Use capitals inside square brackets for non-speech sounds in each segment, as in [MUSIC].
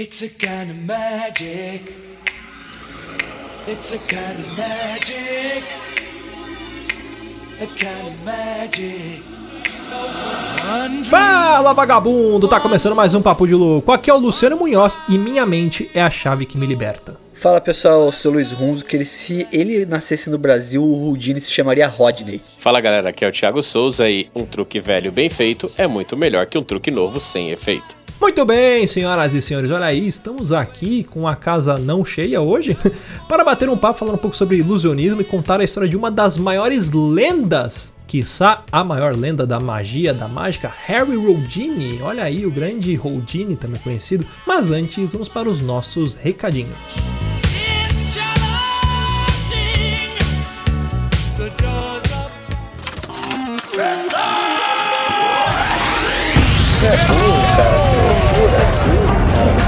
It's a kind of magic. It's a kind of magic. A kind of magic. Fala vagabundo, tá começando mais um Papo de Louco. Aqui é o Luciano Munhoz e minha mente é a chave que me liberta. Fala pessoal, eu sou o Luiz Runzo, que ele, se ele nascesse no Brasil, o Houdini se chamaria Rodney. Fala galera, aqui é o Thiago Souza e um truque velho bem feito é muito melhor que um truque novo sem efeito. Muito bem, senhoras e senhores, olha aí, estamos aqui com a casa não cheia hoje [LAUGHS] para bater um papo falando um pouco sobre ilusionismo e contar a história de uma das maiores lendas, quiçá a maior lenda da magia, da mágica, Harry Houdini. Olha aí, o grande Houdini, também conhecido. Mas antes, vamos para os nossos recadinhos. It's challenging.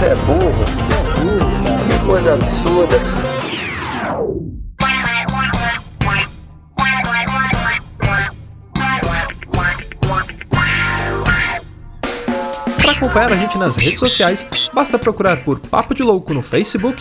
Você é burro, cara. Que coisa absurda. Para acompanhar a gente nas redes sociais, basta procurar por Papo de Louco no Facebook,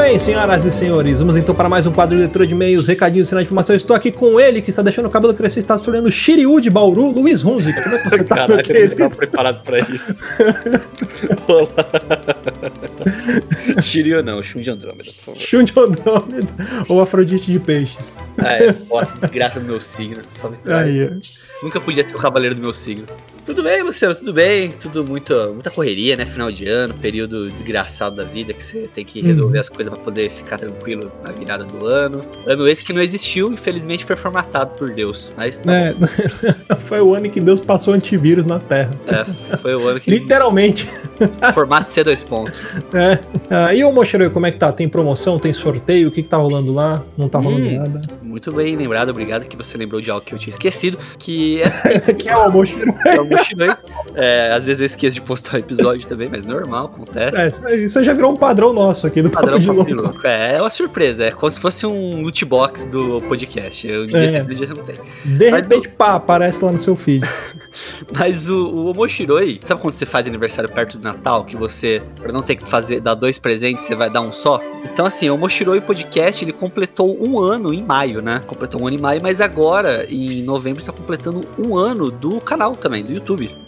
bem, senhoras e senhores, vamos então para mais um quadro de leitura de e-mails, recadinhos, sinal de informação. Eu estou aqui com ele, que está deixando o cabelo crescer, está se tornando Shiryu de Bauru, Luiz Runzi. Como é que você tá, meu Caraca, eu não querido? estava preparado pra isso. [LAUGHS] Olá. Shiryu não, Shun de Andrômeda, por favor. Shun de Andrômeda ou Afrodite de Peixes. Ah, é, nossa, desgraça do meu signo, só me traz. Aí. Nunca podia ser o cavaleiro do meu signo. Tudo bem, Luciano, tudo bem. Tudo muito, muita correria, né? Final de ano, período desgraçado da vida que você tem que resolver Uhum. as coisas pra poder ficar tranquilo na virada do ano. Ano esse que não existiu, infelizmente foi formatado por Deus. Mas tá É, [LAUGHS] foi o ano em que Deus passou antivírus na Terra. É, foi o ano que [LAUGHS] Literalmente. [LAUGHS] formato C2 pontos. É. Ah, e o Mochiro, como é que tá? Tem promoção? Tem sorteio? O que, que tá rolando lá? Não tá rolando Hum. nada. Muito bem lembrado, obrigado que você lembrou de algo que eu tinha esquecido. Que é assim, que é o Mochiro? Mushinoi. É, às vezes eu esqueço de postar o episódio também, mas normal, acontece. É, isso já virou um padrão nosso aqui do Padrão Papo de Louco. de. É, é uma surpresa, é como se fosse um loot box do podcast. Eu, dia É. dia você não tem. De Mas repente, pá, aparece lá no seu feed. [LAUGHS] Mas o, o Omoshiroi, sabe quando você faz aniversário perto do Natal, que você, pra não ter que fazer, dar dois presentes, você vai dar um só? Então, assim, o Omoshiroi Podcast, ele completou um ano em maio, né? Completou um ano em maio, mas agora, em novembro, está completando um ano do canal também, do YouTube.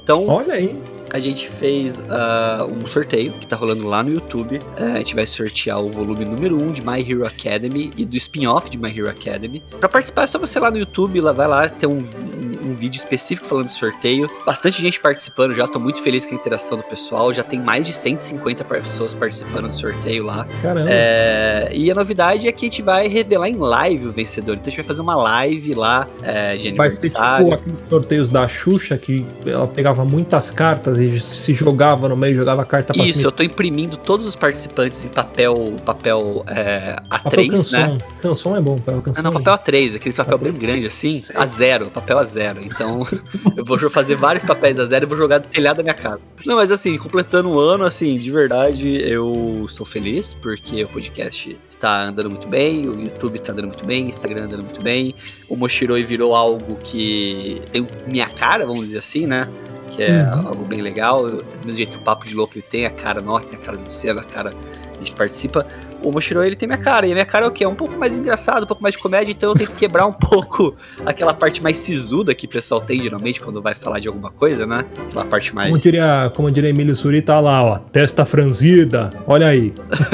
Então, Olha aí. A gente fez ah, um sorteio que tá rolando lá no YouTube. É, a gente vai sortear o volume número 1 de My Hero Academy e do spin-off de My Hero Academy. Pra participar é só você lá no YouTube, lá vai lá, tem um, um- um vídeo específico falando do sorteio. Bastante gente participando já, tô muito feliz com a interação do pessoal. Já tem mais de 150 par- pessoas participando do sorteio lá. Caramba. É, e a novidade é que a gente vai revelar em live o vencedor. Então a gente vai fazer uma live lá é, de Vai ser aniversário. tipo aqueles sorteios da Xuxa, que ela pegava muitas cartas e se jogava no meio, jogava a carta pra Isso, cima. eu tô imprimindo todos os participantes em papel, papel é, Papel A3, canção. né? Canção é bom, papel Ah, canção. não, é papel A3, aquele papel bem grande assim, a zero, papel a zero. Então, [LAUGHS] eu vou fazer vários papéis a zero e vou jogar do telhado da minha casa. Não, mas assim, completando um ano, assim, de verdade, eu estou feliz porque o podcast está andando muito bem, o YouTube está andando muito bem, o Instagram andando muito bem, o Moshiroi virou algo que tem minha cara, vamos dizer assim, né? Que é Uhum. algo bem legal. Do jeito que o Papo de Louco ele tem a cara nossa, tem a cara do Luciano, a cara a gente participa. O Moshiro ele tem minha cara, e a minha cara é o quê? É um pouco mais engraçado, um pouco mais de comédia, então eu tento quebrar um [LAUGHS] pouco aquela parte mais sisuda que o pessoal tem geralmente quando vai falar de alguma coisa, né? Aquela parte mais. Como diria, como diria Emílio Suri, tá lá, ó, testa franzida. Olha aí.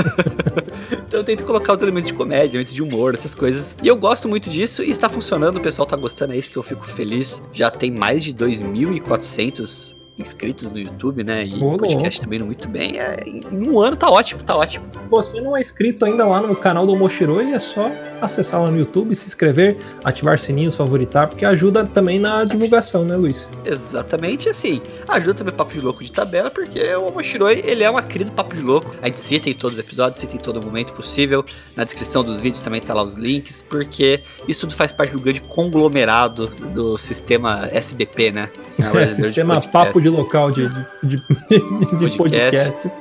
[LAUGHS] Então eu tento colocar os elementos de comédia, elementos de humor, essas coisas. E eu gosto muito disso e está funcionando, o pessoal tá gostando, é isso que eu fico feliz. Já tem mais de 2.400 inscritos no YouTube, né? E Ô, o podcast também muito bem. É, em um ano tá ótimo, tá ótimo. você não é inscrito ainda lá no canal do Moshiroi, é só acessar lá no YouTube, se inscrever, ativar sininhos, favoritar, porque ajuda também na divulgação, né, Luiz? Exatamente assim. Ajuda também o Papo de Louco de tabela, porque o Omoshiroi, ele é uma cria do Papo de Louco. A gente cita em todos os episódios, cita em todo momento possível. Na descrição dos vídeos também tá lá os links, porque isso tudo faz parte do grande conglomerado do sistema SBP, né? [LAUGHS] É, de sistema Podcast. papo de local de, de, de- [LAUGHS] de Podcast. podcasts.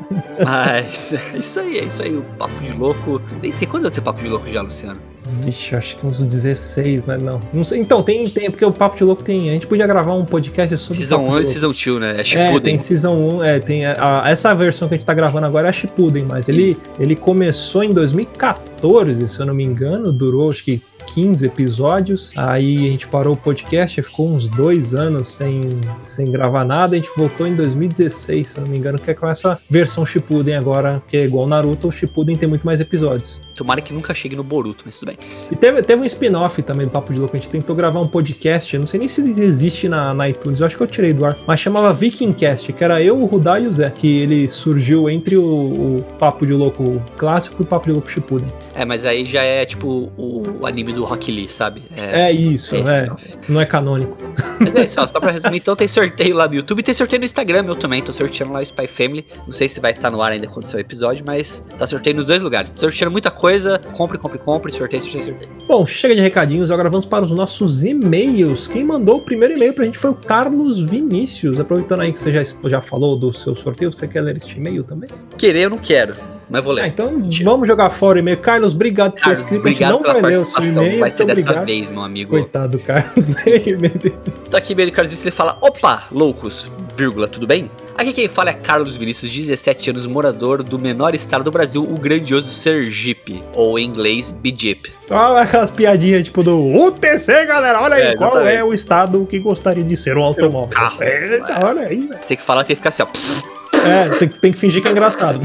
Mas é isso aí, é isso aí. O Papo de Louco. Nem sei quando vai ser Papo de Louco já, Luciano. Vixe, acho que uns 16, mas não. não sei. Então, tem, tem, porque o Papo de Louco tem. A gente podia gravar um podcast sobre Season Papo 1 de e. Season 2, né? É É, tem Season 1, é, tem a- a- essa versão que a gente tá gravando agora é a Shippuden, mas ele, ele começou em 2014, se eu não me engano, durou acho que 15 episódios, aí a gente parou o podcast, ficou uns dois anos sem, sem gravar nada, a gente voltou em 2016, se eu não me engano, que é com essa versão Shippuden agora, que é igual Naruto, o Shippuden tem muito mais episódios. Tomara que nunca chegue no Boruto, mas tudo bem. E teve, teve um spin-off também do Papo de Louco. A gente tentou gravar um podcast, não sei nem se existe na, na iTunes, eu acho que eu tirei do ar, mas chamava Vikingcast, que era eu, o Rudá e o Zé, que ele surgiu entre o, o Papo de Louco clássico e o Papo de Louco Shippuden. É, mas aí já é tipo o, o anime do Rock Lee, sabe? É, É isso, é é, spin-off. não é canônico. Mas é isso, ó, só pra resumir, então tem sorteio lá no YouTube e tem sorteio no Instagram, eu também, tô sorteando lá o Spy Family. Não sei se vai estar no ar ainda quando sair o episódio, mas tá sorteio nos dois lugares. Sorteando muita coisa, compre, compre, compre, sorteio, sorteio, sorteio. Bom, chega de recadinhos, agora vamos para os nossos e-mails. Quem mandou o primeiro e-mail pra gente foi o Carlos Vinícius. Aproveitando aí que você já, já falou do seu sorteio, você quer ler este e-mail também? Querer eu não quero, mas vou ler. Ah, então vamos jogar fora o e-mail. Carlos, obrigado por ter escrito. Obrigado não vai ler o seu e-mail. vai ser dessa obrigado. vez, meu amigo. Coitado do Carlos. [LAUGHS] E-mail dele. Tá aqui meio Carlos Vinícius, ele fala, opa, loucos, vírgula, tudo bem? Aqui quem fala é Carlos Vinícius, 17 anos, morador do menor estado do Brasil, o grandioso Sergipe, ou em inglês, Bijip. Olha aquelas piadinhas tipo do UTC, galera. Olha aí, É, qual é o estado que gostaria de ser um automóvel? carro. Eita, olha aí, velho. Você que falar, tem que ficar assim, ó. É, tem, tem que fingir que é engraçado.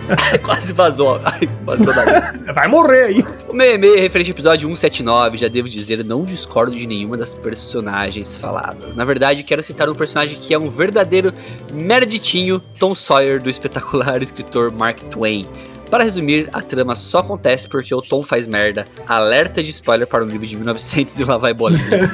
[LAUGHS] Quase vazou. Ai, vazou da Vai morrer aí. O é referente ao episódio 179, já devo dizer, não discordo de nenhuma das personagens faladas. Na verdade, quero citar um personagem que é um verdadeiro merditinho, Tom Sawyer, do espetacular escritor Mark Twain. Para resumir, a trama só acontece porque o Tom faz merda. Alerta de spoiler para o livro de 1900 e lá vai bolinha.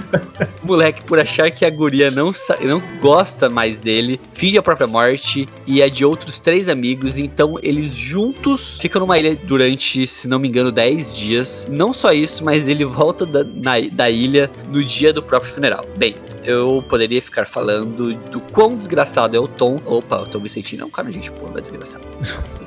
O [LAUGHS] moleque, por achar que a guria não, não gosta mais dele, finge a própria morte e é de outros três amigos, então eles juntos ficam numa ilha durante, se não me engano, 10 dias. Não só isso, mas ele volta da, na- da ilha no dia do próprio funeral. Bem, eu poderia ficar falando do quão desgraçado é o Tom. Opa, o Tom Vicentino é um cara, gente, pô, é desgraçado. [LAUGHS]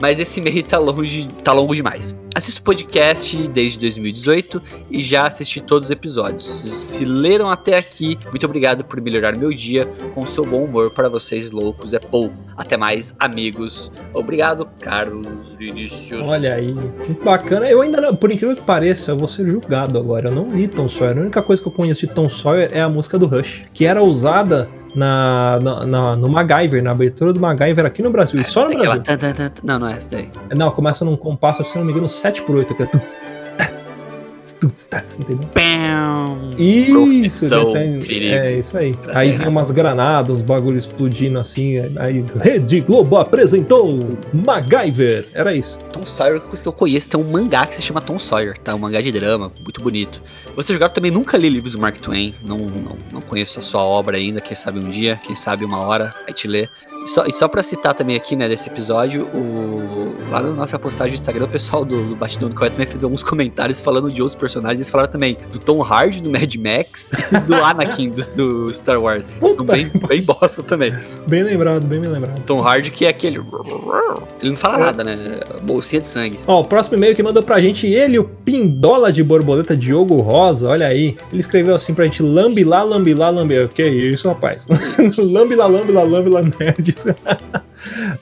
Mas esse e-mail tá longe, tá longo demais. Assisto podcast desde 2018 e já assisti todos os episódios. Se leram até aqui, muito obrigado por melhorar meu dia com seu bom humor para vocês loucos é pouco. Até mais, amigos. Obrigado, Carlos Vinícius. Olha aí, muito bacana. Eu ainda não, por incrível que pareça, eu vou ser julgado agora. Eu não li Tom Sawyer. A única coisa que eu conheço de Tom Sawyer é a música do Rush, que era usada na, na, na- no MacGyver, na abertura do MacGyver aqui no Brasil. E só no Brasil. tan. Não, não é essa daí. Não, começa num compasso, se não me engano, 7x8. Que é tuts, tats, entendeu? Isso, perigo. é isso aí. Pra Aí errado. umas granadas, uns bagulhos explodindo assim. Aí, Rede Globo apresentou MacGyver. Era isso. Tom Sawyer, é uma coisa que eu conheço, tem um mangá que se chama Tom Sawyer, tá? Um mangá de drama, muito bonito. Você jogado também nunca li livros do Mark Twain, não, não, não conheço a sua obra ainda, quem sabe um dia, quem sabe uma hora, aí te ler. E só, e só pra citar também aqui, né, desse episódio, o, lá na nossa postagem do Instagram, o pessoal do, do Batidão do também fez alguns comentários falando de outros personagens. Eles falaram também do Tom Hardy, do Mad Max e do Anakin, do, do Star Wars. Puta bem, bem bosta também. Bem lembrado, bem lembrado. Tom Hardy que é aquele... Ele não fala nada, né? Bolsinha de sangue. Ó, o próximo e-mail que mandou pra gente, ele, o Pindola de Borboleta Diogo Rosa, olha aí. Ele escreveu assim pra gente, lambi lá, lambi lá, lambi. Que isso, rapaz? lambi lá, lambi lá, nerds.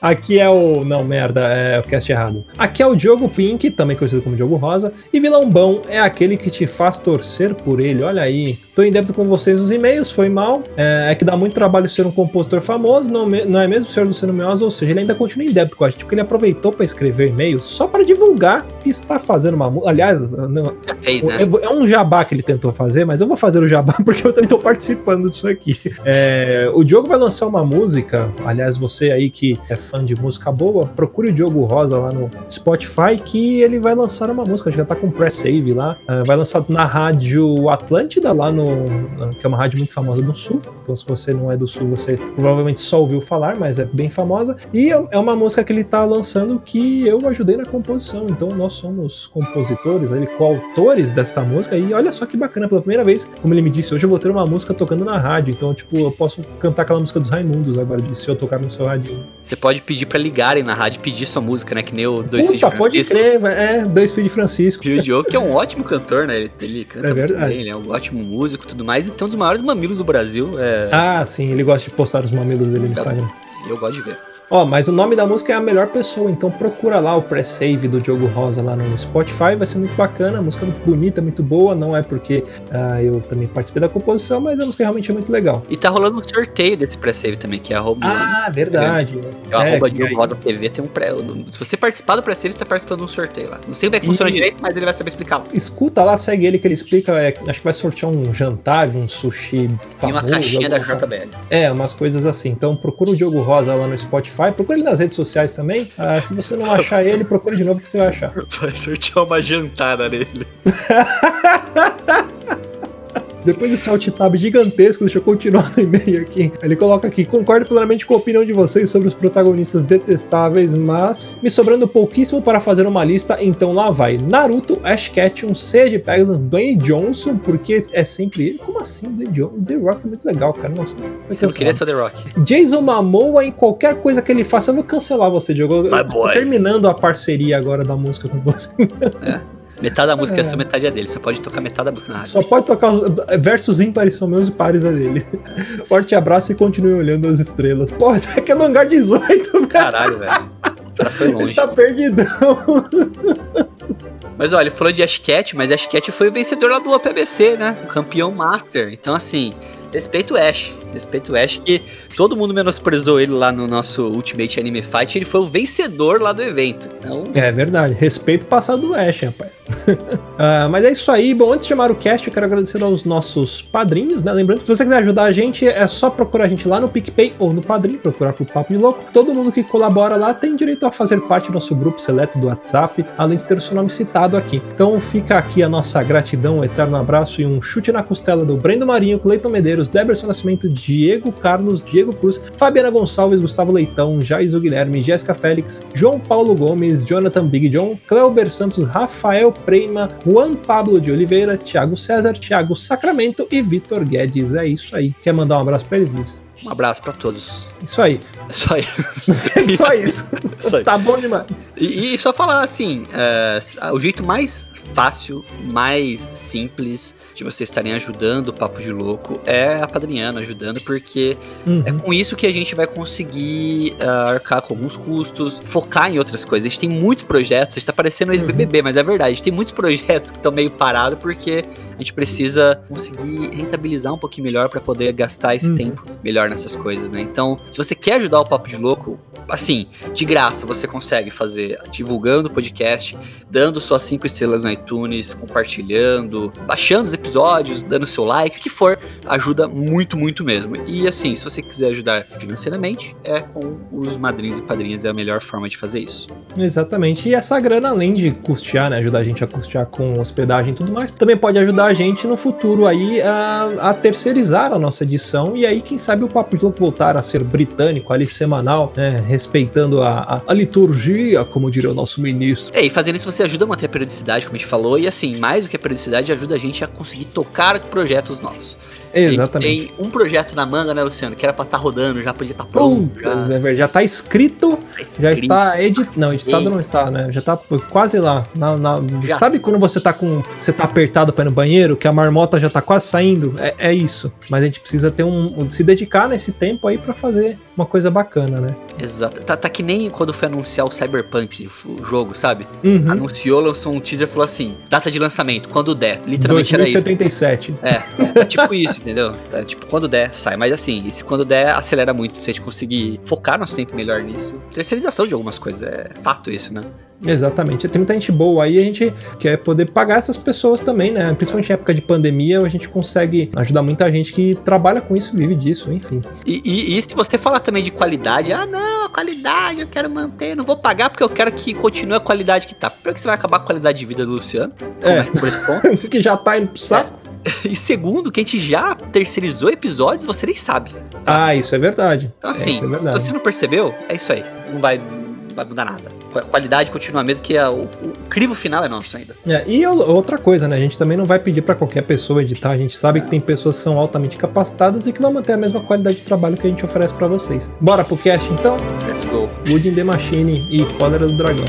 Aqui é o. Não, merda, é o cast errado. Aqui é o Diogo Pink, também conhecido como Diogo Rosa. E vilão bom é aquele que te faz torcer por ele. Olha aí. Tô em débito com vocês nos e-mails, foi mal. É, é que dá muito trabalho ser um compositor famoso, não, me- não é mesmo, senhor Luciano Miosa? Ou seja, ele ainda continua em débito com a gente, porque ele aproveitou pra escrever e-mail só para divulgar que está fazendo uma música. Aliás, não, fez, né? é, é um jabá que ele tentou fazer, mas eu vou fazer o jabá [LAUGHS] porque eu também tô participando disso aqui. É, o Diogo vai lançar uma música, aliás, você aí que é fã de música boa, procure o Diogo Rosa lá no Spotify que ele vai lançar uma música, já tá com pré-save lá. Ah, vai lançar na rádio Atlântida, lá no. que é uma rádio muito famosa do Sul. Então, se você não é do Sul, você provavelmente só ouviu falar, mas é bem famosa. E é é uma música que ele tá lançando que eu ajudei na composição. Então, nós somos compositores, ele coautores desta música. E olha só que bacana, pela primeira vez, como ele me disse, hoje eu vou ter uma música tocando na rádio. Então, tipo, eu posso cantar aquela música dos Raimundos agora, se eu tocar no seu rádio. Você pode pedir pra ligarem na rádio e pedir sua música, né? Que nem o Dois Filhos de pode Francisco. crer, é, dois filhos de Francisco. O Diogo, que é um ótimo cantor, né? Ele, ele canta É verdade. bem, ele é um ótimo músico e tudo mais. E tem um dos maiores mamilos do Brasil. É, Ah, sim, ele gosta de postar os mamilos dele no Instagram. Eu gosto de ver. Ó, mas o nome da música é A Melhor Pessoa, então procura lá o pré-save do Diogo Rosa lá no Spotify, vai ser muito bacana, a música é muito bonita, muito boa, não é porque ah, eu também participei da composição, mas a música realmente é muito legal. E tá rolando um sorteio desse pré-save também, que é arroba, Ah, verdade. é o arroba Diogo Rosa TV, tem um pré. Se você participar do pré-save, você tá participando de um sorteio lá. Não sei como é que funciona E- direito, mas ele vai saber explicar. Escuta lá, segue ele que ele explica, é, acho que vai sortear um jantar, um sushi famoso. uma caixinha da. JBL. É, umas coisas assim. Então procura o Diogo Rosa lá no Spotify, procura ele nas redes sociais também. Ah, se você não achar ele, procura de novo que você vai achar. [LAUGHS] Vai sortear uma jantada nele. [LAUGHS] Depois desse alt tab gigantesco, deixa eu continuar [LAUGHS] no e-mail aqui. Ele coloca aqui: concordo plenamente com a opinião de vocês sobre os protagonistas detestáveis, mas me sobrando pouquíssimo para fazer uma lista, então lá vai: Naruto, Ash Ketchum, C de Pegasus, Dwayne Johnson, porque é sempre ele. Como assim, Dwayne Johnson? The Rock é muito legal, cara. Nossa, Você não queria ser The Rock. Jason Momoa em qualquer coisa que ele faça, eu vou cancelar você, Diogo. Eu tô terminando a parceria agora da música com você. [LAUGHS] Metade da música é, É. sua, metade é dele. Você pode tocar metade da música na rádio. Só pode tocar os versos ímpares são meus e pares é dele. Forte abraço e continue olhando as estrelas. Pô, isso aqui é no hangar 18, velho. Caralho, velho. O cara foi Ele longe. tá perdidão. Mas olha, ele falou de Ash Cat, mas Ash Cat foi o vencedor lá do UPBC, né? O campeão master. Então, assim, respeito o Ash. Respeito o Ash, que todo mundo menosprezou ele lá no nosso Ultimate Anime Fight. Ele foi o vencedor lá do evento. Então, É verdade, respeito o passado do Ash, rapaz. [LAUGHS] Ah, mas é isso aí. Bom, antes de chamar o cast, eu quero agradecer aos nossos padrinhos, né? Lembrando que se você quiser ajudar a gente, é só procurar a gente lá no PicPay ou no Padrim, procurar por Papo de Louco. Todo mundo que colabora lá tem direito a fazer parte do nosso grupo seleto do WhatsApp, além de ter o seu nome citado aqui. Então fica aqui a nossa gratidão, um eterno abraço e um chute na costela do Brendo Marinho, Cleiton Medeiros, Deberson Nascimento, Diego Carlos, Diego Cruz, Fabiana Gonçalves, Gustavo Leitão, Jaiso Guilherme, Jéssica Félix, João Paulo Gomes, Jonathan Big John, Cleuber Santos, Rafael Preima, Juan Pablo de Oliveira, Thiago César, Thiago Sacramento e Vitor Guedes. É isso aí. Quer mandar um abraço pra eles, Luiz? um abraço pra todos. Isso aí. É só aí. [LAUGHS] É só isso. Isso aí. tá bom demais. E, e só falar assim, é, o jeito mais fácil, mais simples de vocês estarem ajudando o Papo de Louco é apadrinhando, ajudando, porque Uhum. é com isso que a gente vai conseguir ah, arcar com alguns custos, focar em outras coisas. A gente tem muitos projetos, a gente tá parecendo ex-BBB, mas é verdade, a gente tem muitos projetos que estão meio parados porque a gente precisa conseguir rentabilizar um pouquinho melhor para poder gastar esse Uhum. tempo melhor nessas coisas, né? Então, se você quer ajudar o Papo de Louco, assim, de graça você consegue fazer divulgando o podcast, dando suas cinco estrelas no iTunes, compartilhando, baixando os episódios, dando seu like, o que for, ajuda muito, muito mesmo. E assim, se você quiser ajudar financeiramente, é com os madrinhos e padrinhas, é a melhor forma de fazer isso. Exatamente. E essa grana, além de custear, né, ajudar a gente a custear com hospedagem e tudo mais, também pode ajudar a gente no futuro aí a, a terceirizar a nossa edição e aí, quem sabe, o Papo de Louco voltar a ser britânico, ali semanal, né, respeitando a, a, a liturgia, como diria o nosso ministro. É, e fazendo isso você ajuda a manter a periodicidade, como a gente falou, e assim, mais do que a periodicidade, ajuda a gente a conseguir tocar projetos novos. Exatamente. Tem um projeto na manga, né, Luciano? Que era pra estar tá rodando, já podia estar tá pronto. Puta, já. já tá escrito, tá escrito. já está editado. Não, editado não está, né? Já tá quase lá. Na, na... Sabe quando você tá com. Você tá apertado pra ir no banheiro, que a marmota já tá quase saindo? É, é isso. Mas a gente precisa ter um. se dedicar nesse tempo aí pra fazer uma coisa bacana, né? Exato. Tá, tá que nem quando foi anunciar o Cyberpunk, o jogo, sabe? Uhum. Anunciou, lançou um teaser e falou assim: data de lançamento, quando der. Literalmente 2077. era isso. É, é, é tipo isso, entendeu? É, tipo, quando der, sai. Mas assim, e se quando der, acelera muito. Se a gente conseguir focar nosso tempo melhor nisso. Terceirização de algumas coisas, é fato isso, né? Exatamente. Tem muita gente boa aí, a gente quer poder pagar essas pessoas também, né? Principalmente em época de pandemia, a gente consegue ajudar muita gente que trabalha com isso, vive disso, enfim. E, e, e se você falar também de qualidade, ah, não, a qualidade eu quero manter, não vou pagar porque eu quero que continue a qualidade que tá. Primeiro que você vai acabar com a qualidade de vida do Luciano. É, por esse ponto. [LAUGHS] que já tá indo pro saco. É. E segundo, que a gente já terceirizou episódios, você nem sabe. Tá? Ah, isso é verdade. Então, assim, é, é verdade. se você não percebeu, é isso aí. Não vai, não vai mudar nada. A qualidade continua a mesma, que a, o, o, crivo final é nosso ainda. É, e outra coisa, né? A gente também não vai pedir para qualquer pessoa editar. A gente sabe que tem pessoas que são altamente capacitadas e que vão manter a mesma qualidade de trabalho que a gente oferece para vocês. Bora pro cast então? Let's go. Wood in the Machine e Cólera do Dragão.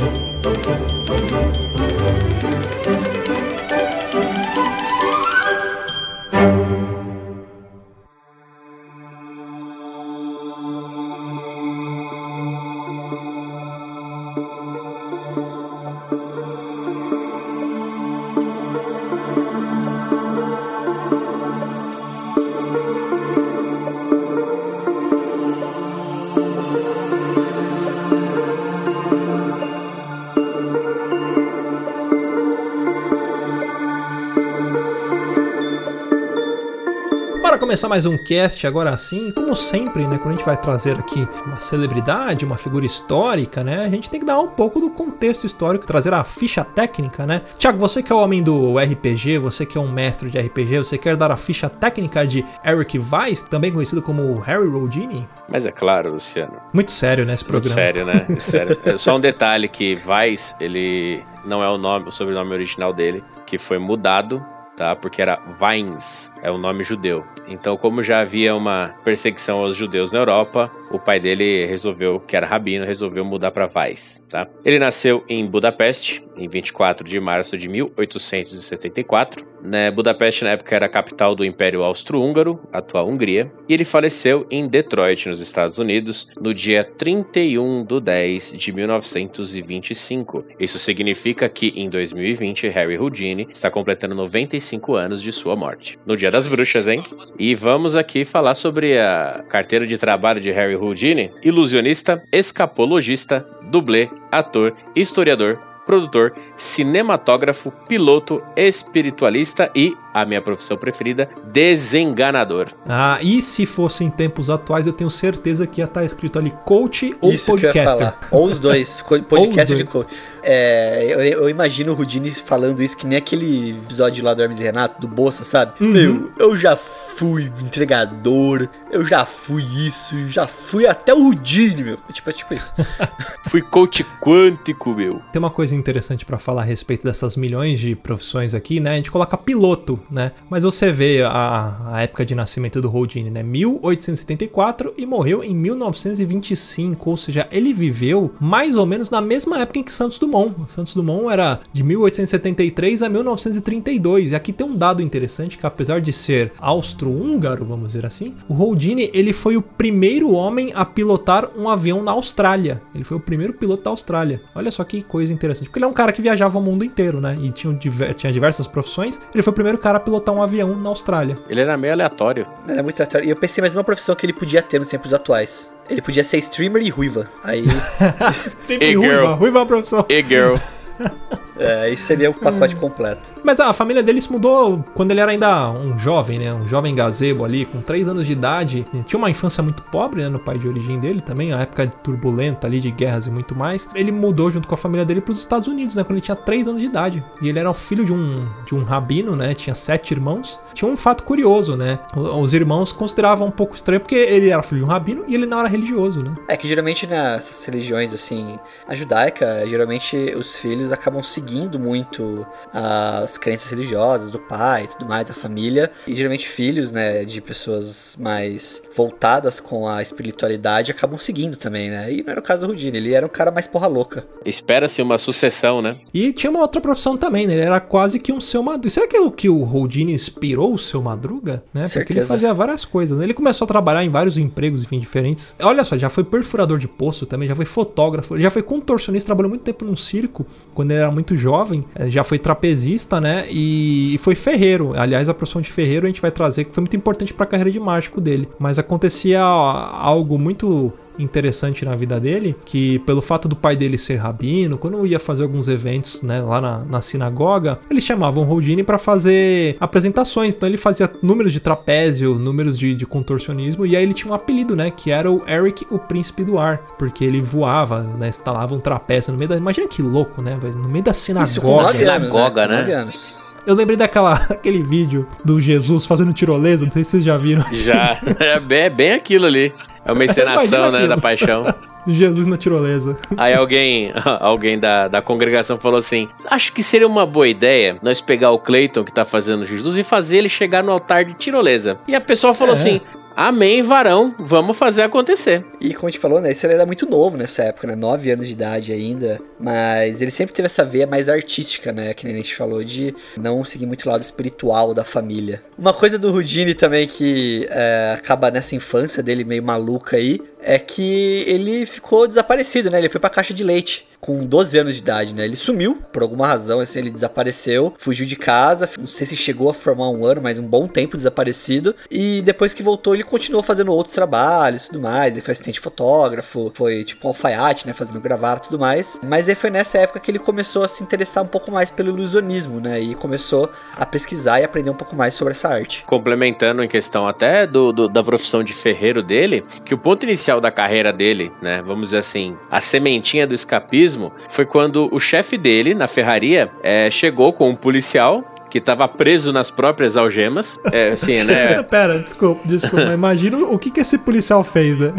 Começar mais um cast agora assim, como sempre, né, quando a gente vai trazer aqui uma celebridade, uma figura histórica, né, a gente tem que dar um pouco do contexto histórico, trazer a ficha técnica, né. Tiago, você que é o homem do RPG, você que é um mestre de RPG, você quer dar a ficha técnica de Eric Weiss, também conhecido como Harry Rodini? Mas é claro, Luciano. Muito sério, né, esse programa. Muito sério, né? [LAUGHS] sério. É só um detalhe que Weiss, ele não é o nome, o sobrenome original dele, que foi mudado tá? Porque era Vines, é o nome judeu. Então, como já havia uma perseguição aos judeus na Europa, o pai dele resolveu, que era rabino, resolveu mudar para Vais, tá? Ele nasceu em Budapeste, em 24 de março de 1874. Né? Budapeste, na época, era a capital do Império Austro-Húngaro, atual Hungria, e ele faleceu em Detroit, nos Estados Unidos, no dia 31 de 10 de 1925. Isso significa que, em 2020, Harry Houdini está completando 95 anos de sua morte. No Dia das Bruxas, hein? E vamos aqui falar sobre a carteira de trabalho de Harry Houdini, ilusionista, escapologista, dublê, ator, historiador, produtor, cinematógrafo, piloto, espiritualista e, a minha profissão preferida, desenganador. Ah, e se fosse em tempos atuais, eu tenho certeza que ia estar escrito ali coach ou Isso podcaster. Ou os dois, [LAUGHS] podcast de coach. É, eu, eu, imagino o Rudini falando isso que nem aquele episódio lá do Hermes e Renato, do Bolsa, sabe? Uhum. Meu, eu já fui entregador, eu já fui isso, já fui até o Rudini, meu. Tipo, é tipo isso. [LAUGHS] fui coach quântico, meu. Tem uma coisa interessante para falar a respeito dessas milhões de profissões aqui, né? A gente coloca piloto, né? Mas você vê a, a época de nascimento do Houdini, né? 1874 e morreu em 1925, ou seja, ele viveu mais ou menos na mesma época em que Santos Dumont. Santos Dumont era de 1873 a 1932. E aqui tem um dado interessante que apesar de ser austro-húngaro, vamos dizer assim, o Houdini ele foi o primeiro homem a pilotar um avião na Austrália. Ele foi o primeiro piloto da Austrália. Olha só que coisa interessante, porque ele é um cara que viajava o mundo inteiro, né? E tinha, tinha diversas profissões. Ele foi o primeiro cara a pilotar um avião na Austrália. Ele era meio aleatório. Era muito aleatório. E eu pensei mais uma profissão que ele podia ter nos tempos atuais. Ele podia ser streamer e ruiva. Aí. [LAUGHS] [LAUGHS] streamer e, e ruiva. Ruiva é uma profissão. E girl. [LAUGHS] [LAUGHS] É, isso seria o pacote completo. Mas a família dele se mudou quando ele era ainda um jovem, né? Um jovem gazebo ali, com 3 anos de idade. Tinha uma infância muito pobre, né? No pai de origem dele também, a época turbulenta ali de guerras e muito mais. Ele mudou junto com a família dele para os Estados Unidos, né? Quando ele tinha 3 anos de idade. E ele era o filho de um, de um rabino, né? Tinha sete irmãos. Tinha um fato curioso, né? Os irmãos consideravam um pouco estranho porque ele era filho de um rabino e ele não era religioso, né? É que geralmente nessas religiões, assim, a judaica, geralmente os filhos acabam seguindo muito as crenças religiosas do pai e tudo mais, a família. E geralmente filhos, né, de pessoas mais voltadas com a espiritualidade acabam seguindo também, né? E não era o caso do Rudine, ele era um cara mais porra louca. Espera-se uma sucessão, né? E tinha uma outra profissão também, né? Ele era quase que um seu Madruga. Será que é o que o Houdini inspirou o seu Madruga? Né? Porque ele fazia várias coisas. né? Ele começou a trabalhar em vários empregos, enfim, diferentes. Olha só, já foi perfurador de poço também, já foi fotógrafo, ele já foi contorcionista, trabalhou muito tempo num circo, quando ele era muito jovem. eh, Já foi trapezista, né? E e foi ferreiro. Aliás, a profissão de ferreiro a gente vai trazer, que foi muito importante para a carreira de mágico dele. Mas acontecia algo muito interessante na vida dele, que pelo fato do pai dele ser rabino, quando ia fazer alguns eventos, né, lá na, na sinagoga, eles chamavam o Houdini para fazer apresentações. Então ele fazia números de trapézio, números de, de contorcionismo, e aí ele tinha um apelido, né, que era o Eric, o príncipe do ar, porque ele voava, né, instalava um trapézio no meio da... Imagina que louco, né, no meio da Isso com sinagoga. 9 anos, Sinagoga, né? né? Com 9 anos. Eu lembrei daquela, [LAUGHS] aquele vídeo do Jesus fazendo tirolesa, não sei se vocês já viram. [LAUGHS] Já. É bem, é bem aquilo ali. É uma encenação, né, da paixão. [LAUGHS] Jesus na tirolesa. Aí alguém, alguém da, da congregação falou assim: Acho que seria uma boa ideia nós pegar o Cleiton que tá fazendo Jesus e fazer ele chegar no altar de tirolesa. E a pessoa falou É. assim: Amém, varão, vamos fazer acontecer. E como a gente falou, né? Isso ele era muito novo nessa época, né? 9 anos de idade ainda. Mas ele sempre teve essa veia mais artística, né? Que nem a gente falou, de não seguir muito o lado espiritual da família. Uma coisa do Houdini também que é, acaba nessa infância dele meio maluca aí, é que ele ficou desaparecido, né? Ele foi pra caixa de leite com 12 anos de idade, né? Ele sumiu, por alguma razão, assim, ele desapareceu, fugiu de casa, não sei se chegou a formar um ano, mas um bom tempo desaparecido. E depois que voltou, ele continuou fazendo outros trabalhos e tudo mais. Ele foi assistente fotógrafo, foi tipo um alfaiate, né? Fazendo gravata e tudo mais. Mas aí foi nessa época que ele começou a se interessar um pouco mais pelo ilusionismo, né? E começou a pesquisar e aprender um pouco mais sobre essa arte. Complementando em questão até do, do- da profissão de ferreiro dele, que o ponto inicial da carreira dele, né, vamos dizer assim, a sementinha do escapismo, foi quando o chefe dele, na ferraria, é, chegou com um policial que tava preso nas próprias algemas. É, assim, né? [LAUGHS] Pera, desculpa, desculpa, mas imagina o que, que esse policial fez, né?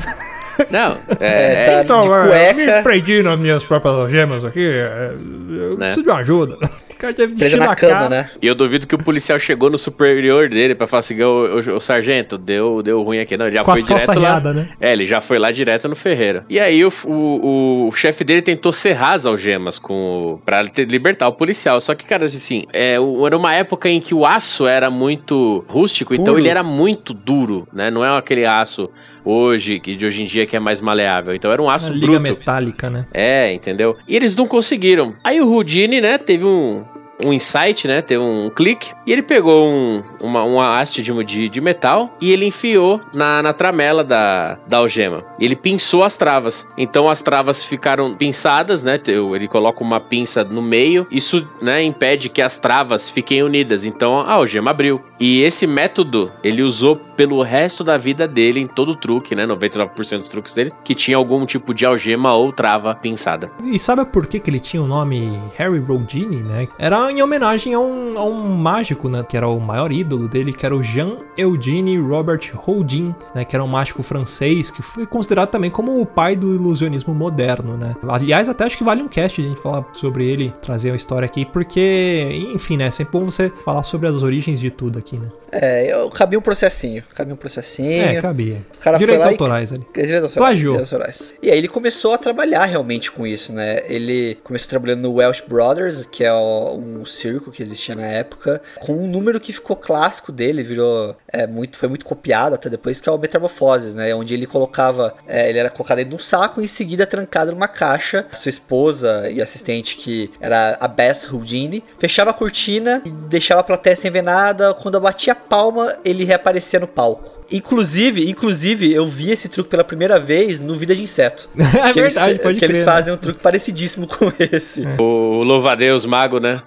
Não, [LAUGHS] É, é, tá- de cueca. me prendi nas minhas próprias algemas aqui, é, eu Né? preciso de uma ajuda. O cara teve Presa encher na na cama, cara. né? E eu duvido que o policial chegou no superior dele pra falar assim: ô, ô, ô, sargento, deu, deu ruim aqui. Não, ele já Com foi direto lá. riadas, né? É, ele já foi lá direto no ferreiro. E aí o, o, o chefe dele tentou serrar as algemas com o, pra libertar o policial. Só que, cara, assim, é, o- era uma época em que o aço era muito rústico, então Puro. ele era muito duro, né? Não é aquele aço hoje, que de hoje em dia que é mais maleável. Então era um aço Uma liga bruto. metálica, né? É, entendeu? E eles não conseguiram. Aí o Houdini, né, teve um, um insight, né, teve um clique, e ele pegou um, uma, uma haste de, de, de metal e ele enfiou na, na tramela da, da algema. Ele pinçou as travas. Então as travas ficaram pinçadas, né, ele coloca uma pinça no meio, isso, né, impede que as travas fiquem unidas. Então a algema abriu. E esse método ele usou pelo resto da vida dele, em todo o truque, né, 99% dos truques dele, que tinha algum tipo de algema ou trava pinçada. E sabe por que, que ele tinha o nome Harry Houdini, né? Era em homenagem a um, a um mágico, né? Que era o maior ídolo dele, que era o Jean-Eugène Robert Houdin, né? Que era um mágico francês, que foi considerado também como o pai do ilusionismo moderno, né? Aliás, até acho que vale um cast a gente falar sobre ele, trazer a história aqui, porque, enfim, né? É sempre bom você falar sobre as origens de tudo aqui, né? É, eu cabia um processinho. Cabia um processinho. É, cabia. O cara Direitos lá e- autorais ali. Direitos autorais, Plagiou. direitos autorais. E aí ele começou a trabalhar realmente com isso, né? Ele começou trabalhando no Welsh Brothers, que é o- um circo que existia na época, com um número que ficou clássico dele, virou é, muito, foi muito copiado até depois, que é o Metamorfoses, né? Onde ele colocava, é, ele era colocado dentro de um saco e em seguida trancado numa caixa. Sua esposa e assistente, que era a Bess Houdini, fechava a cortina e deixava a plateia sem ver nada. Quando eu batia a palma, ele reaparecia no palco. Inclusive, inclusive, eu vi esse truque pela primeira vez no Vida de Inseto. [LAUGHS] é que verdade, eles, pode Que crer. eles né? fazem um truque parecidíssimo com [LAUGHS] esse. O Louvadeus Mago, né?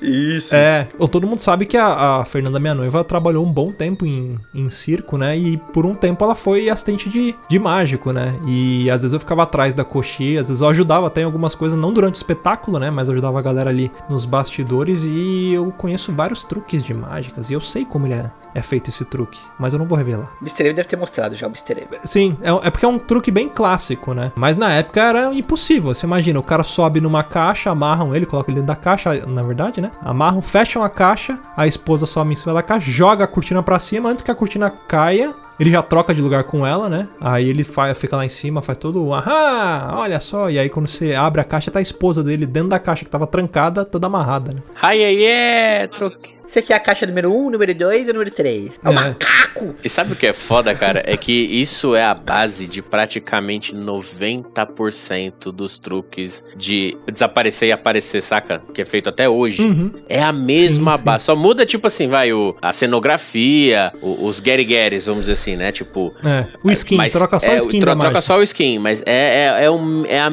Isso. É, todo mundo sabe que a, a Fernanda, minha noiva, trabalhou um bom tempo em, em circo, né? E por um tempo ela foi assistente de, de mágico, né? E às vezes eu ficava atrás da coxinha, às vezes eu ajudava até em algumas coisas, não durante o espetáculo, né? Mas ajudava a galera ali nos bastidores e eu conheço vários truques de mágicas e eu sei como ele é, é feito esse truque, mas eu não vou revelar. Mr. M deve ter mostrado já o Mr. Sim, é, é porque é um truque bem clássico, né? Mas na época era impossível. Você imagina, o cara sobe numa caixa, amarram ele, colocam ele dentro da caixa, na verdade, né? Amarram, fecham a caixa, a esposa sobe em cima da caixa, joga a cortina pra cima, antes que a cortina caia. Ele já troca de lugar com ela, né? Aí ele fa- fica lá em cima, faz todo o ahá, olha só. E aí quando você abre a caixa, tá a esposa dele dentro da caixa que tava trancada, toda amarrada, né? Ai, ai, é, truque. Esse aqui é a caixa número 1, número 2 e número 3. É um É. macaco! E sabe o que é foda, cara? É que isso é a base de praticamente 90% dos truques de desaparecer e aparecer, saca? Que é feito até hoje. Uhum. É a mesma Sim, sim. base. Só muda, tipo assim, vai, o, a cenografia, o- os get vamos dizer assim, né? Tipo. É, o skin, mas troca só é, o skin tro- da Troca mágica. só o skin, mas é, é, é, um- é a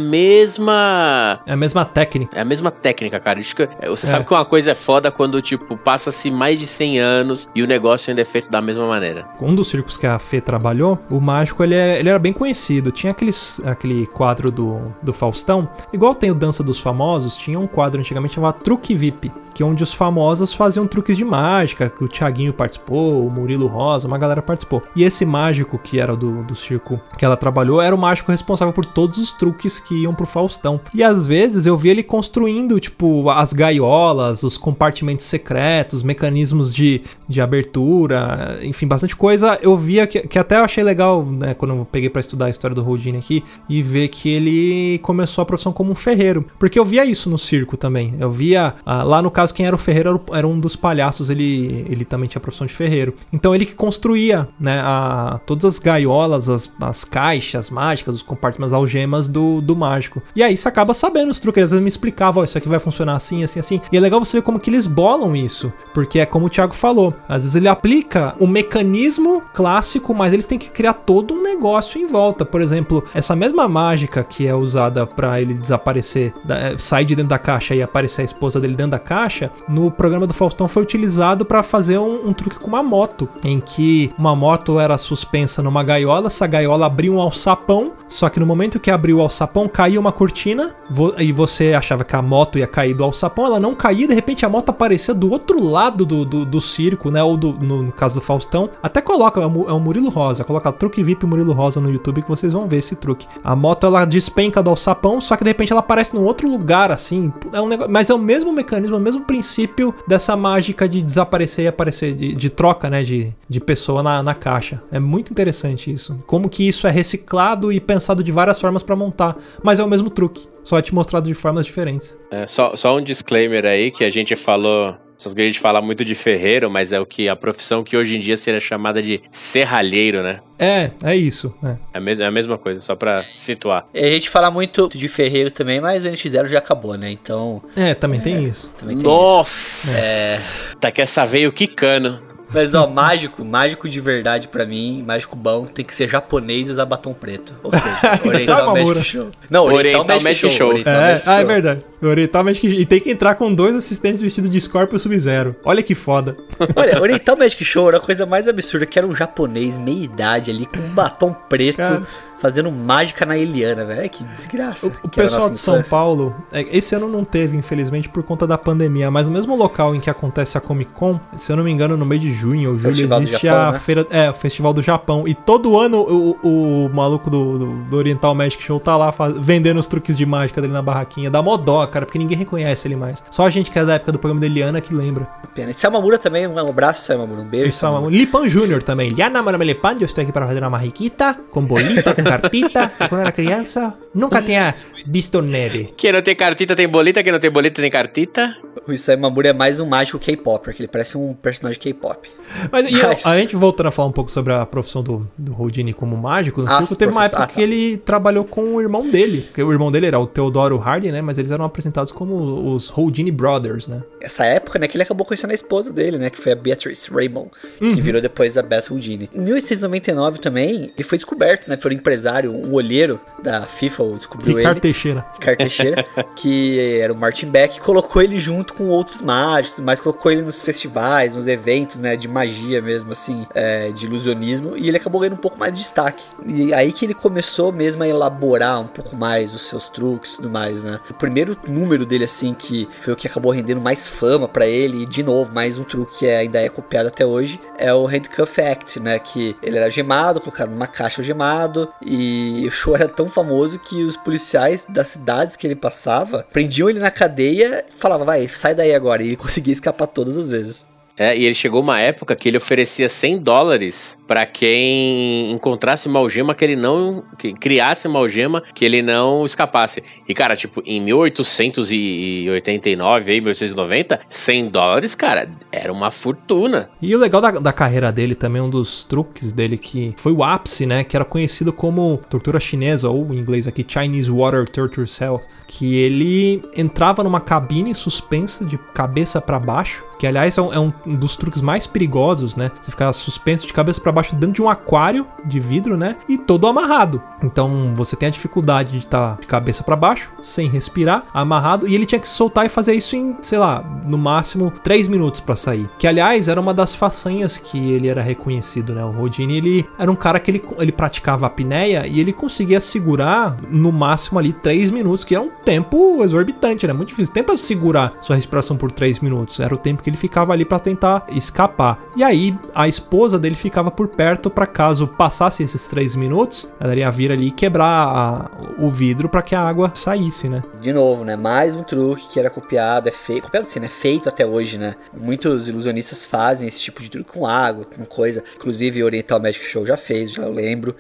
mesma. É a mesma técnica. É a mesma técnica, cara. É, Você É. sabe que uma coisa é foda quando, tipo, passa-se mais de 100 anos e o negócio ainda é feito da mesma maneira. um dos circos que a Fê trabalhou, o mágico ele, é- ele era bem conhecido. Tinha aqueles, aquele quadro do, do Faustão, igual tem o Dança dos Famosos, tinha um quadro antigamente chamado Truque VIP, que é onde os famosos faziam truques de mágica, que o Thiaguinho participou, o Murilo Rosa, uma galera participou. E esse mágico que era do, do circo que ela trabalhou, era o mágico responsável por todos os truques que iam pro Faustão. E às vezes eu vi ele construindo, tipo, as gaiolas, os compartimentos secretos, mecanismos de, de abertura, enfim, bastante coisa. Eu via que, que até eu achei legal, né, quando eu peguei pra estudar a história do Houdini aqui, e ver que ele começou a profissão como um ferreiro. Porque eu via isso no circo também. Eu via, ah, lá no caso, quem era o ferreiro era um dos palhaços, ele, ele também tinha a profissão de ferreiro. Então ele que construía, né, a, todas as gaiolas, as, as caixas mágicas, os compartimentos, as algemas do, do mágico. E aí você acaba sabendo os truques. Às vezes me explicava, ó, isso aqui vai funcionar assim, assim, assim. E é legal você ver como que eles bolam isso. Porque é como o Thiago falou. Às vezes ele aplica o mecanismo clássico, mas eles têm que criar todo um negócio em volta. Por exemplo, essa mesma mágica que é usada pra ele desaparecer, eh, sair de dentro da caixa e aparecer a esposa dele dentro da caixa, no programa do Faustão foi utilizado pra fazer um, um truque com uma moto, em que uma moto era suspensa numa gaiola, essa gaiola abriu um alçapão, só que no momento que abriu o alçapão caiu uma cortina e você achava que a moto ia cair do alçapão, ela não caía, de repente a moto aparecia do outro lado do, do, do circo, né? Ou do, no, no caso do Faustão. Até coloca, é o é Murilo Rosa, coloca truque VIP Murilo Rosa no YouTube que vocês vão ver esse truque. A moto ela despenca do alçapão, só que de repente ela aparece num outro lugar, assim. É um negócio, mas é o mesmo mecanismo, é o mesmo princípio dessa mágica de desaparecer e aparecer, de, de troca, né? De, de pessoa na, na caixa. É muito interessante isso. Como que isso é reciclado e pensado de várias formas pra montar, mas é o mesmo truque. Só é te mostrado de formas diferentes. É, só, só um disclaimer aí que a gente falou. Só que a gente fala muito de ferreiro, mas é o que a profissão que hoje em dia seria chamada de serralheiro, né? É, é isso. né? É a, mes- é a mesma coisa, só pra situar. E a gente fala muito de ferreiro também, mas o NX0 já acabou, né? Então, É, também tem isso. também tem isso. Nossa! Tá que essa veio quicando. Mas ó, mágico, mágico de verdade pra mim, mágico bom, tem que ser japonês e usar batom preto. Ou seja, [LAUGHS] Oriental Mamura. Magic Show. Não, Oriental, Oriental Magic, Magic Show. Show. Oriental É, Magic ah, é Show. verdade. Oriental Magic E tem que entrar com dois assistentes vestidos de Scorpio Sub-Zero. Olha que foda. [LAUGHS] Olha, Oriental Magic Show era a coisa mais absurda, que era um japonês, meia idade ali, com um batom preto, Cara. fazendo mágica na Eliana, velho. Que desgraça. O, o que pessoal de São. Paulo, é, esse ano não teve, infelizmente, por conta da pandemia, mas no mesmo local em que acontece a Comic Con, se eu não me engano, no mês de junho ou julho, Festival do existe Japão, a né? feira. É, o Festival do Japão. E todo ano o, o maluco do, do- do Oriental Magic Show tá lá faz- vendendo os truques de mágica dele na barraquinha. Dá mó dó, cara, porque ninguém reconhece ele mais. Só a gente que é da época do programa da Eliana que lembra. Pena. E Samamura também, um abraço, Samamura. Um beijo. Isso é uma... Samamura. Lipan Jr. também. Liana Marmelepan, eu estou aqui para fazer uma marriquita, com bolita, com cartita. [LAUGHS] Quando era criança, nunca tinha visto neve. Quem não tem cartita tem bolita, quem não tem bolita tem cartita. O Isai Mamura é mais um mágico K-pop, porque ele parece um personagem K-pop. Mas, e Mas- a gente voltando a falar um pouco sobre a profissão do, do Houdini como mágico, no circo, teve uma época ah, que ele trabalhou com o irmão dele. Porque o irmão dele era o Teodoro Hardy, né? Mas eles eram apresentados como os Houdini Brothers, né? Essa época, né, que ele acabou conhecendo a esposa dele, né, que foi a Beatrice Raymond, Uhum. que virou depois a Bess Houdini. Em 1899 também, ele foi descoberto, né, por um empresário, um olheiro da FIFA, descobriu Ricardo ele. Teixeira. Ricardo Teixeira, [LAUGHS] que era o Martin Beck, colocou ele junto com outros mágicos, mas colocou ele nos festivais, nos eventos, né, de magia mesmo, assim, é, de ilusionismo, e ele acabou ganhando um pouco mais de destaque. E aí que ele começou mesmo a elaborar um pouco mais os seus truques e tudo mais, né. O primeiro número dele, assim, que foi o que acabou rendendo mais fama pra ele, e de novo, mais um truque que é- ainda é copiado até hoje, é o Handcuff Act, né, que ele era gemado, colocado numa caixa gemado, e o show era tão famoso que os policiais das cidades que ele passava prendiam ele na cadeia e falavam, vai, sai daí agora, e ele conseguia escapar todas as vezes. É, e ele chegou uma época que ele oferecia 100 dólares pra quem encontrasse uma algema que ele não. que criasse uma algema que ele não escapasse. E, cara, tipo, em 1889, aí, 1890, 100 dólares, cara, era uma fortuna. E o legal da, da carreira dele também, um dos truques dele que foi o ápice, né? Que era conhecido como tortura chinesa, ou em inglês aqui, Chinese Water Torture Cell. Que ele entrava numa cabine suspensa de cabeça pra baixo. Que aliás é um, é um dos truques mais perigosos, né? Você ficar suspenso de cabeça pra baixo dentro de um aquário de vidro, né? E todo amarrado. Então você tem a dificuldade de estar de cabeça pra baixo, sem respirar, amarrado. E ele tinha que soltar e fazer isso em, sei lá, no máximo 3 minutos pra sair. Que aliás era uma das façanhas que ele era reconhecido, né? O Rodini ele era um cara que ele, ele praticava apneia e ele conseguia segurar no máximo ali 3 minutos, que é um tempo exorbitante, né? Muito difícil. Tenta segurar sua respiração por 3 minutos. Era o tempo que ele ficava ali pra tentar escapar. E aí a esposa dele ficava por perto pra caso passasse esses 3 minutos, ela iria vir ali e quebrar a- o vidro pra que a água saísse, né? De novo, né? Mais um truque que era copiado, é feito. Copiado assim, né? Feito até hoje, né? Muitos ilusionistas fazem esse tipo de truque com água, com coisa. Inclusive o Oriental Magic Show já fez, já lembro.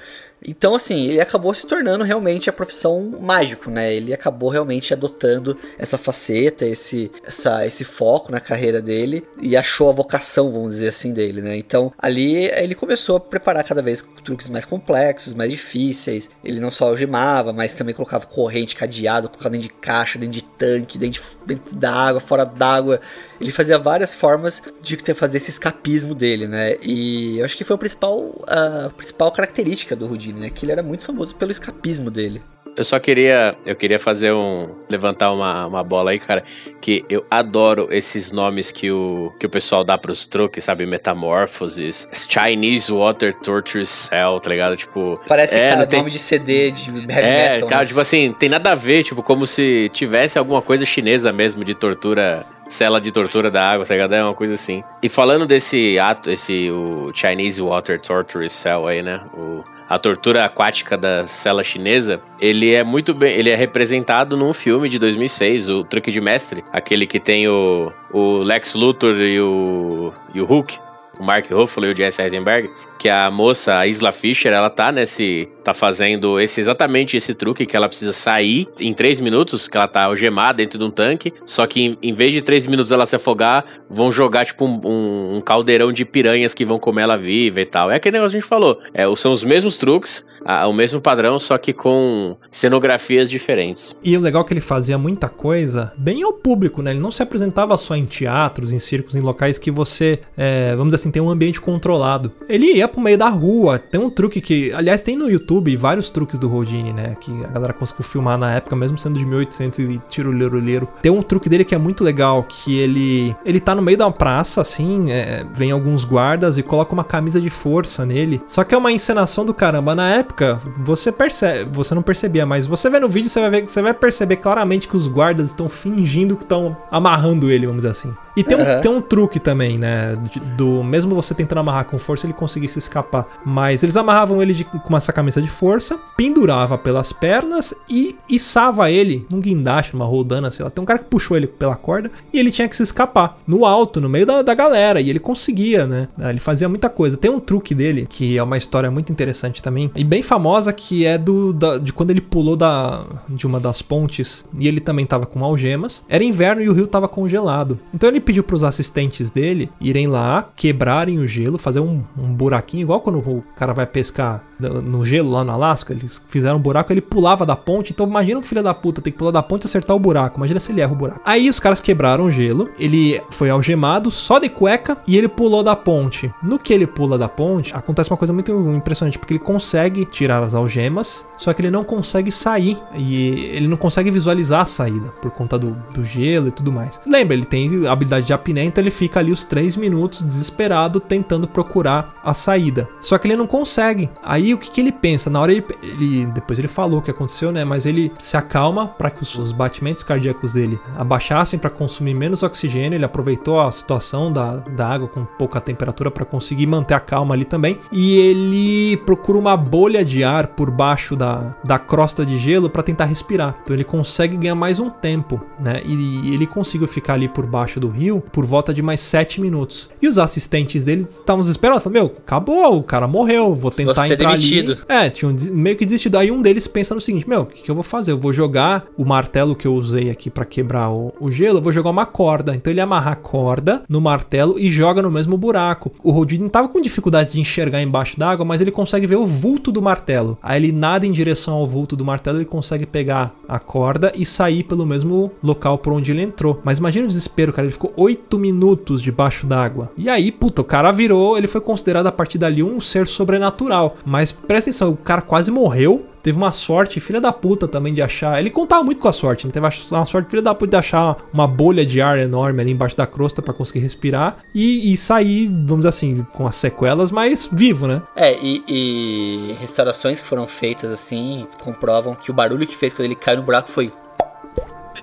Então, assim, ele acabou se tornando realmente a profissão mágico, né? Ele acabou realmente adotando essa faceta, esse, essa, esse foco na carreira dele e achou a vocação, vamos dizer assim, dele, né? Então, ali ele começou a preparar cada vez truques mais complexos, mais difíceis. Ele não só algemava, mas também colocava corrente, cadeado, colocava dentro de caixa, dentro de tanque, dentro, de- dentro da água, fora d'água. Ele fazia várias formas de fazer esse escapismo dele, né? E eu acho que foi o principal, a principal característica do Houdini, né? Que ele era muito famoso pelo escapismo dele. Eu só queria, eu queria fazer um, levantar uma, uma bola aí, cara, que eu adoro esses nomes que o, que o pessoal dá pros truques, sabe, Metamorphosis, Chinese Water Torture Cell, tá ligado? Tipo, Parece É, cara, tem- nome de CD de heavy é, metal. cara, né? tipo assim, tem nada a ver, tipo, como se tivesse alguma coisa chinesa mesmo de tortura, cela de tortura da água, tá ligado? É uma coisa assim. E falando desse ato, esse, o Chinese Water Torture Cell aí, né? O, a tortura aquática da cela chinesa, ele é muito bem, ele é representado num filme de 2006, o Truque de Mestre, aquele que tem o, o Lex Luthor e o, e o Hulk, o Mark Ruffalo e o Jesse Eisenberg, que a moça, a Isla Fisher, ela tá nesse. Tá fazendo esse exatamente esse truque que ela precisa sair em três minutos, que ela tá algemada dentro de um tanque. Só que em, em vez de três minutos ela se afogar, vão jogar tipo um, um- um caldeirão de piranhas que vão comer ela viva e tal. É aquele negócio que a gente falou. É, são os mesmos truques, a- o mesmo padrão, só que com cenografias diferentes. E o legal é que ele fazia muita coisa bem ao público, né? Ele não se apresentava só em teatros, em circos, em locais que você, é, vamos dizer assim, tem um ambiente controlado. Ele ia pro meio da rua. Tem um truque que, aliás, tem no YouTube vários truques do Rodini, né? Que a galera conseguiu filmar na época, mesmo sendo de 1800 e tirolero Tem um truque dele que é muito legal, que ele ele tá no meio da praça, assim, é, vem alguns guardas e coloca uma camisa de força nele. Só que é uma encenação do caramba. Na época, você percebe, você não percebia, mas você vê no vídeo, você vai ver, você vai perceber claramente que os guardas estão fingindo que estão amarrando ele, vamos dizer assim. E tem um, tem um truque também, né? Do, mesmo você tentando amarrar com força, ele conseguisse escapar. Mas eles amarravam ele de- com essa camisa de força, pendurava pelas pernas e içava ele num guindaste, numa rodana, sei lá. Tem um cara que puxou ele pela corda e ele tinha que se escapar no alto, no meio da, da galera. E ele conseguia, né? Ele fazia muita coisa. Tem um truque dele, que é uma história muito interessante também, e bem famosa, que é do da- de quando ele pulou da, de uma das pontes e ele também tava com algemas. Era inverno e o rio tava congelado. Então ele pediu pros assistentes dele irem lá, quebrarem o gelo, fazer um, um buraquinho, igual quando o cara vai pescar no gelo lá no Alasca. Eles fizeram um buraco, ele pulava da ponte. Então imagina um filho da puta ter que pular da ponte e acertar o buraco. Imagina se ele erra o buraco. Aí os caras quebraram o gelo, ele foi algemado, só de cueca, e ele pulou da ponte. No que ele pula da ponte, acontece uma coisa muito impressionante, porque ele consegue tirar as algemas, só que ele não consegue sair. E ele não consegue visualizar a saída, por conta do, do gelo e tudo mais. Lembra, ele tem habilidade de apneia, então ele fica ali os 3 minutos desesperado tentando procurar a saída. Só que ele não consegue. Aí o que, que ele pensa? Na hora ele, ele- Depois ele falou o que aconteceu, né? Mas ele se acalma para que os, os batimentos cardíacos dele abaixassem para consumir menos oxigênio. Ele aproveitou a situação da, da água com pouca temperatura para conseguir manter a calma ali também. E ele procura uma bolha de ar por baixo da, da crosta de gelo para tentar respirar. Então ele consegue ganhar mais um tempo, né? E ele conseguiu ficar ali por baixo do rio por volta de mais 7 minutos. E os assistentes dele estavam desesperados. Falaram, meu, acabou, o cara morreu, vou tentar ser entrar demitido. ali. É, tinham des- meio que desistido. Aí um deles pensa no seguinte: Meu, o que, que eu vou fazer? Eu vou jogar o martelo que eu usei aqui pra quebrar o, o gelo, eu vou jogar uma corda. Então ele amarra a corda no martelo e joga no mesmo buraco. O Rodin tava com dificuldade de enxergar embaixo d'água, mas ele consegue ver o vulto do martelo. Aí ele nada em direção ao vulto do martelo, ele consegue pegar a corda e sair pelo mesmo local por onde ele entrou. Mas imagina o desespero, cara. Ele ficou 8 minutos debaixo d'água. E aí, puta, o cara virou, ele foi considerado a partir dali um ser sobrenatural. Mas presta atenção, o cara quase morreu. Teve uma sorte, filha da puta também de achar. Ele contava muito com a sorte, ele teve uma sorte, filha da puta, de achar uma bolha de ar enorme ali embaixo da crosta pra conseguir respirar e, e sair, vamos dizer assim, com as sequelas, mas vivo, né? É, e, e restaurações que foram feitas assim comprovam que o barulho que fez quando ele caiu no buraco foi.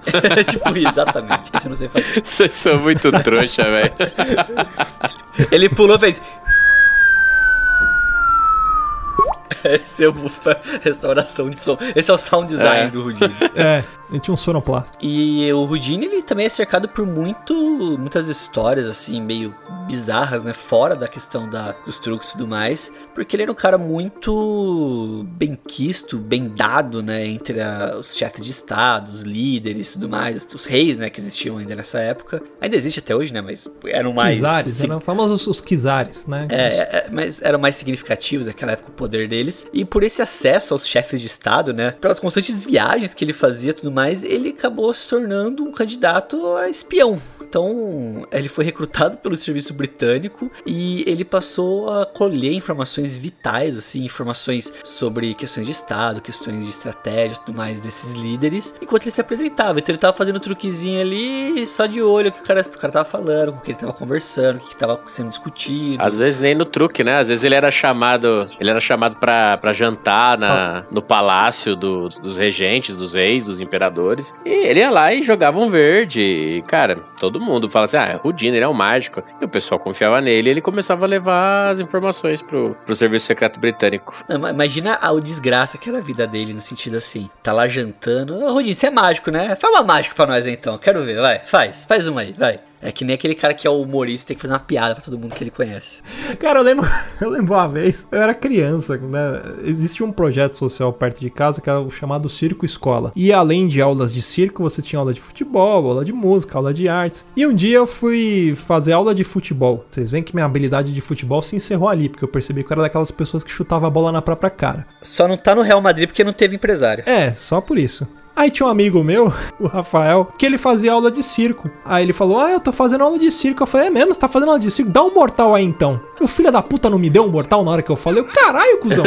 [LAUGHS] tipo, exatamente. Isso eu não sei fazer. Vocês são muito trouxa, velho. Ele pulou e fez. [LAUGHS] Esse é o [LAUGHS] restauração de som. Esse é o sound design É. do Houdini. É, [LAUGHS] ele tinha um sonoplasta. E o Houdini, ele também é cercado por muito, muitas histórias, assim, meio bizarras, né? Fora da questão da, dos truques e tudo mais. Porque ele era um cara muito bem quisto, bem dado, né? Entre a- os chefes de estado, os líderes e tudo mais. Os reis, né? Que existiam ainda nessa época. Ainda existe até hoje, né? Mas eram mais... Kizares, sig- eram famosos os Kizares, né? é, é, mas eram mais significativos naquela época o poder deles. E por esse acesso aos chefes de Estado, né? Pelas constantes viagens que ele fazia tudo mais, ele acabou se tornando um candidato a espião. Então, ele foi recrutado pelo serviço britânico e ele passou a colher informações vitais, assim, informações sobre questões de Estado, questões de estratégia e tudo mais desses líderes, enquanto ele se apresentava. Então, ele tava fazendo um truquezinho ali, só de olho, o que o cara, o cara tava falando, com o que ele tava conversando, o que, que tava sendo discutido. Às vezes nem no truque, né? Às vezes ele era chamado, ele era chamado pra, pra jantar na, no palácio do- dos regentes, dos reis, dos imperadores. E ele ia lá e jogava um verde. E, cara, todo mundo fala assim: ah, é Houdini, ele é um mágico. E o pessoal confiava nele e ele começava a levar as informações pro, pro serviço secreto britânico. Não, ma- Imagina a o desgraça que era a vida dele, no sentido assim. Tá lá jantando. Ô, Rodinho, você é mágico, né? Faz uma mágica pra nós então. Quero ver, vai. Faz. Faz uma aí, vai. É que nem aquele cara que é o humorista tem que fazer uma piada pra todo mundo que ele conhece. Cara, eu lembro, [LAUGHS] eu lembro uma vez, eu era criança, né? Existia um projeto social perto de casa que era o chamado Circo Escola. E além de aulas de circo, você tinha aula de futebol, aula de música, aula de artes. E um dia eu fui fazer aula de futebol. Vocês veem que minha habilidade de futebol se encerrou ali, porque eu percebi que eu era daquelas pessoas que chutava a bola na própria cara. Só não tá no Real Madrid porque não teve empresário. É, só por isso. Aí tinha um amigo meu, [LAUGHS] o Rafael, que ele fazia aula de circo. Aí ele falou: Ah, eu tô fazendo aula de circo. Eu falei: É mesmo? Você tá fazendo aula de circo? Dá um mortal aí então. O filho da puta não me deu um mortal na hora que eu falei? Eu, Caralho, cuzão.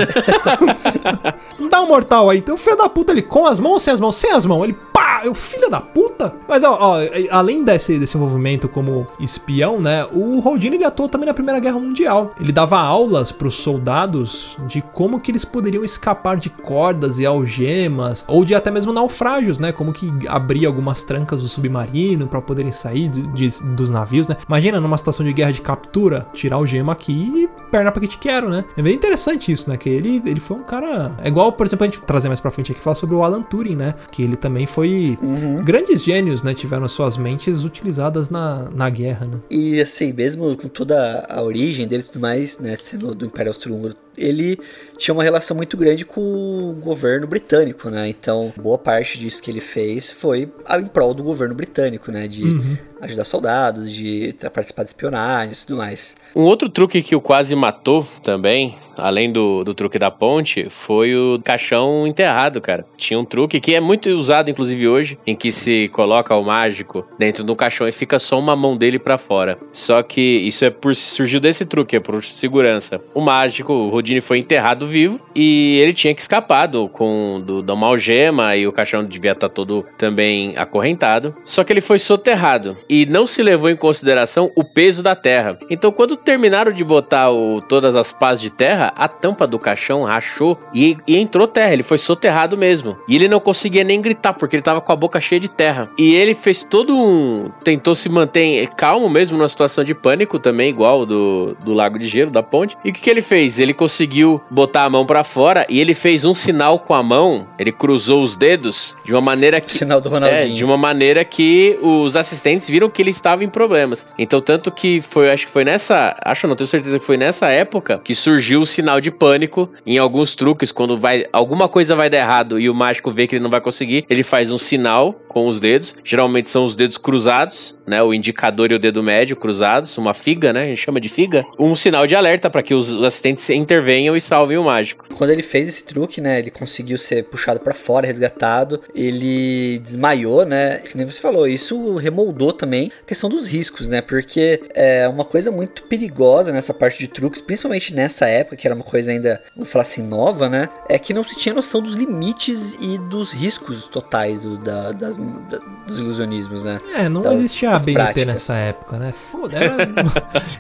[LAUGHS] Dá um mortal aí. Então o filho da puta ele com as mãos ou sem as mãos? Sem as mãos. Ele pá! Eu filho da puta! Mas, ó, ó, além desse, desse envolvimento como espião, né? O Houdini ele atuou também na Primeira Guerra Mundial. Ele dava aulas pros soldados de como que eles poderiam escapar de cordas e algemas, ou de até mesmo naufrágios, né? Como que abrir algumas trancas do submarino para poderem sair de, de, dos navios, né? Imagina numa situação de guerra de captura, tirar o gema aqui e perna pra que te quero, né? É bem interessante isso, né? Que ele, ele foi um cara. É igual, por exemplo, a gente trazer mais pra frente aqui falar sobre o Alan Turing, né? Que ele também foi. Uhum. Grandes gênios, né? Tiveram suas mentes utilizadas na, na guerra, né? E assim, mesmo com toda a origem dele e tudo mais, né? Sendo do Império Austro-Húngaro ele tinha uma relação muito grande com o governo britânico, né? Então, boa parte disso que ele fez foi em prol do governo britânico, né? De Uhum. ajudar soldados, de participar de espionagem e tudo mais. Um outro truque que o quase matou também, além do, do truque da ponte, foi o caixão enterrado, cara. Tinha um truque que é muito usado, inclusive hoje, em que se coloca o mágico dentro do caixão e fica só uma mão dele pra fora. Só que isso é por surgiu desse truque, é por segurança. O mágico, o Houdini foi enterrado vivo e ele tinha que escapar do, com do, da uma algema e o caixão devia estar todo também acorrentado. Só que ele foi soterrado e não se levou em consideração o peso da terra. Então, quando terminaram de botar o, todas as pás de terra, a tampa do caixão rachou e, e entrou terra. Ele foi soterrado mesmo. E ele não conseguia nem gritar porque ele tava com a boca cheia de terra. E ele fez todo um. tentou se manter calmo mesmo numa situação de pânico também, igual do, do Lago de Gelo, da ponte. E o que, que ele fez? Ele conseguiu botar a mão pra fora e ele fez um sinal com a mão. Ele cruzou os dedos de uma maneira que. Sinal do É, Ronaldinho. de uma maneira que os assistentes viram que ele estava em problemas. Então, tanto que foi, acho que foi nessa, acho não tenho certeza que foi nessa época que surgiu o sinal de pânico em alguns truques quando vai alguma coisa vai dar errado e o mágico vê que ele não vai conseguir, ele faz um sinal com os dedos. Geralmente são os dedos cruzados, né, o indicador e o dedo médio cruzados, uma figa, né, a gente chama de figa, um sinal de alerta para que os assistentes intervenham e salvem o mágico. Quando ele fez esse truque, né, ele conseguiu ser puxado pra fora, resgatado, ele desmaiou, né, que nem você falou, isso remoldou também a questão dos riscos, né, porque é uma coisa muito perigosa nessa parte de truques, principalmente nessa época, que era uma coisa ainda, vamos falar assim, nova, né, é que não se tinha noção dos limites e dos riscos totais do, da- das, da- dos ilusionismos, né. É, não Das- existia BNT práticas. nessa época, né? Foda, era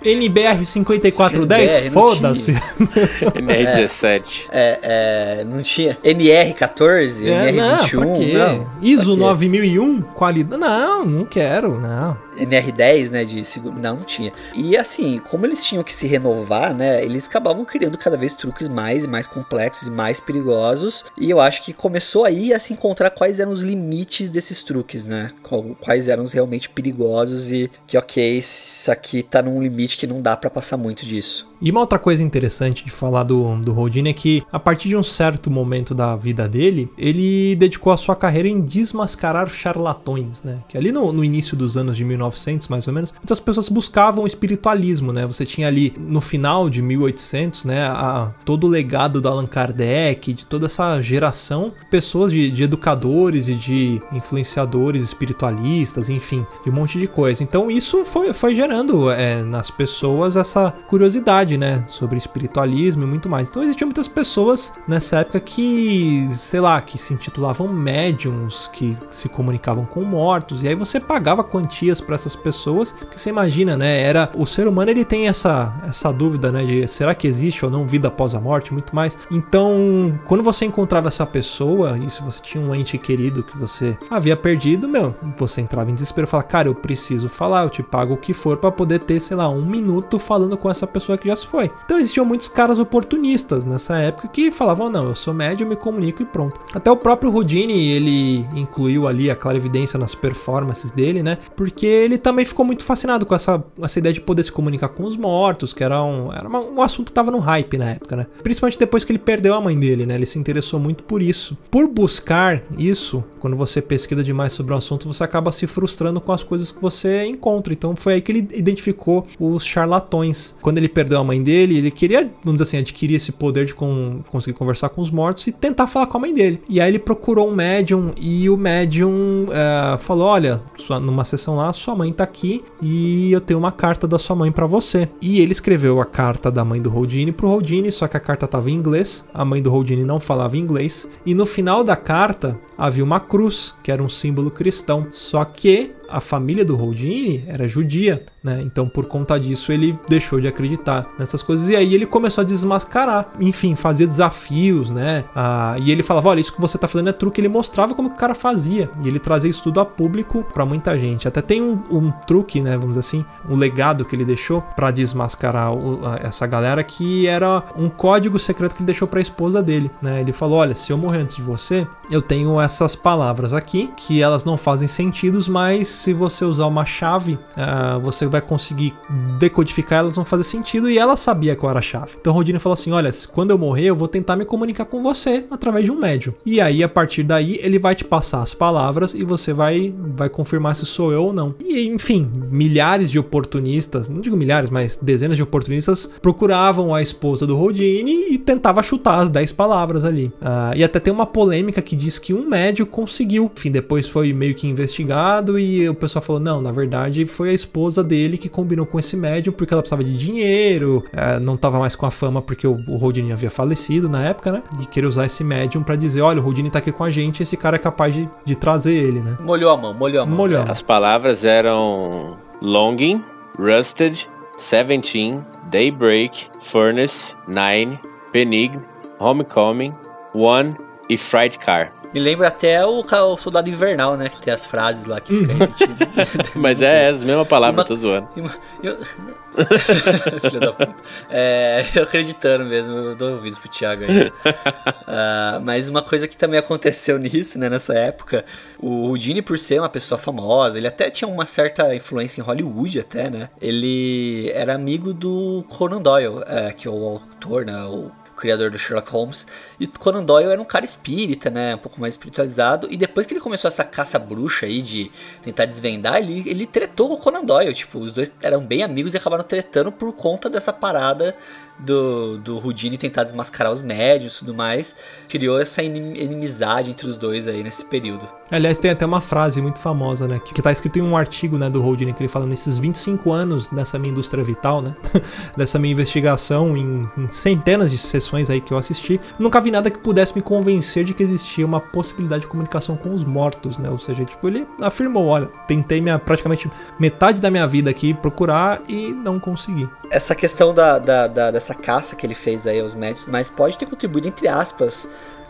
NBR 5410, NBR, não foda-se. NR17. [LAUGHS] É, é, não tinha NR14, É, não, NR21, pra quê? não. ISO pra quê? 9001, qualidade. Não, não quero, não. NR10, né, de seguro, não, não tinha. E assim, como eles tinham que se renovar, né, eles acabavam criando cada vez truques mais e mais complexos e mais perigosos, e eu acho que começou aí a se encontrar quais eram os limites desses truques, né, quais eram os realmente perigosos e que, ok, isso aqui tá num limite que não dá pra passar muito disso. E uma outra coisa interessante de falar do, do Houdini é que, a partir de um certo momento da vida dele, ele dedicou a sua carreira em desmascarar charlatões, né? Que ali no, no início dos anos de 1900, mais ou menos, muitas pessoas buscavam o espiritualismo, né? Você tinha ali, no final de 1800, né, a, todo o legado do Allan Kardec, de toda essa geração, pessoas de, de educadores e de influenciadores espiritualistas, enfim, de um monte de coisa. Então isso foi, foi gerando é, nas pessoas essa curiosidade, né, sobre espiritualismo e muito mais. Então existiam muitas pessoas nessa época que, sei lá, que se intitulavam médiums, que se comunicavam com mortos, e aí você pagava quantias para essas pessoas, porque você imagina, né, era o ser humano ele tem essa essa dúvida, né, de será que existe ou não vida após a morte, muito mais. Então, quando você encontrava essa pessoa, e se você tinha um ente querido que você havia perdido, meu, você entrava em desespero e falava, cara, eu preciso falar, eu te pago o que for para poder ter, sei lá, um minuto falando com essa pessoa que já se foi. Então existiam muitos caras oportunistas nessa época que falavam, não, eu sou médio, me comunico e pronto. Até o próprio Houdini, ele incluiu ali a clarividência nas performances dele, né? Porque ele também ficou muito fascinado com essa, essa ideia de poder se comunicar com os mortos, que era um, era uma- um assunto que tava no hype na época, né? Principalmente depois que ele perdeu a mãe dele, né? Ele se interessou muito por isso. Por buscar isso, quando você pesquisa demais sobre um assunto, você acaba se frustrando com as coisas que você encontra. Então foi aí que ele identificou os charlatões. Quando ele perdeu a mãe dele, ele queria, vamos dizer assim, adquirir esse poder de con- conseguir conversar com os mortos e tentar falar com a mãe dele. E aí ele procurou um médium e o médium eh, falou: Olha, sua- numa sessão lá, sua mãe tá aqui e eu tenho uma carta da sua mãe pra você. E ele escreveu a carta da mãe do Houdini pro Houdini, só que a carta tava em inglês, a mãe do Houdini não falava inglês, e no final da carta havia uma cruz, que era um símbolo cristão. Só que a família do Houdini era judia, né? Então, por conta disso, ele deixou de acreditar nessas coisas e aí ele começou a desmascarar, enfim, fazia desafios, né? Ah, e ele falava: Olha, isso que você tá fazendo é truque. Ele mostrava como o cara fazia e ele trazia isso tudo a público para muita gente. Até tem um, um, truque, né? Vamos dizer assim, um legado que ele deixou para desmascarar o, essa galera que era um código secreto que ele deixou para a esposa dele, né? Ele falou: Olha, se eu morrer antes de você, eu tenho essas palavras aqui que elas não fazem sentido, mas se você usar uma chave, uh, você vai conseguir decodificar, elas vão fazer sentido. E ela sabia qual era a chave. Então Rodine falou assim: Olha, quando eu morrer, eu vou tentar me comunicar com você através de um médium. E aí, a partir daí, ele vai te passar as palavras e você vai, vai confirmar se sou eu ou não. E enfim, milhares de oportunistas, não digo milhares, mas dezenas de oportunistas procuravam a esposa do Rodine e tentava chutar as 10 palavras ali. Uh, e até tem uma polêmica que diz que um médium conseguiu. Enfim, depois foi meio que investigado e o pessoal falou: não, na verdade foi a esposa dele que combinou com esse médium porque ela precisava de dinheiro, é, não tava mais com a fama porque o, o havia falecido na época, né? E queria usar esse médium para dizer: olha, o Houdini tá aqui com a gente, esse cara é capaz de, de trazer ele, né? Molhou a mão, molhou a mão. Molhou. As palavras eram longing, rusted, seventeen, daybreak, furnace, nine, benign, homecoming, one e fright car. Me lembra até o, o Soldado Invernal, né? Que tem as frases lá que fica repetindo. [LAUGHS] Mas é, as mesmas palavras, tô zoando. Eu... [LAUGHS] Filha da puta. É, eu acreditando mesmo, eu dou ouvidos pro Thiago aí. uh, [LAUGHS] mas uma coisa que também aconteceu nisso, né, nessa época, o Houdini, por ser uma pessoa famosa, ele até tinha uma certa influência em Hollywood, até, né? Ele era amigo do Conan Doyle, é, que é o autor, né? O criador do Sherlock Holmes. E Conan Doyle era um cara espírita, né? Um pouco mais espiritualizado. E depois que ele começou essa caça bruxa aí de tentar desvendar, ele, ele tretou com o Conan Doyle. Tipo, os dois eram bem amigos e acabaram tretando por conta dessa parada do, do Houdini tentar desmascarar os médios e tudo mais, criou essa inimizade entre os dois aí nesse período. Aliás, tem até uma frase muito famosa, né, que, tá escrito em um artigo, né, do Houdini, que ele fala nesses 25 anos dessa minha indústria vital, né, [LAUGHS] dessa minha investigação em, em, centenas de sessões aí que eu assisti, nunca vi nada que pudesse me convencer de que existia uma possibilidade de comunicação com os mortos, né, ou seja, tipo, ele afirmou, olha, tentei minha, praticamente metade da minha vida aqui procurar e não consegui. Essa questão da, da, da dessa caça que ele fez aí aos médicos, mas pode ter contribuído, entre aspas,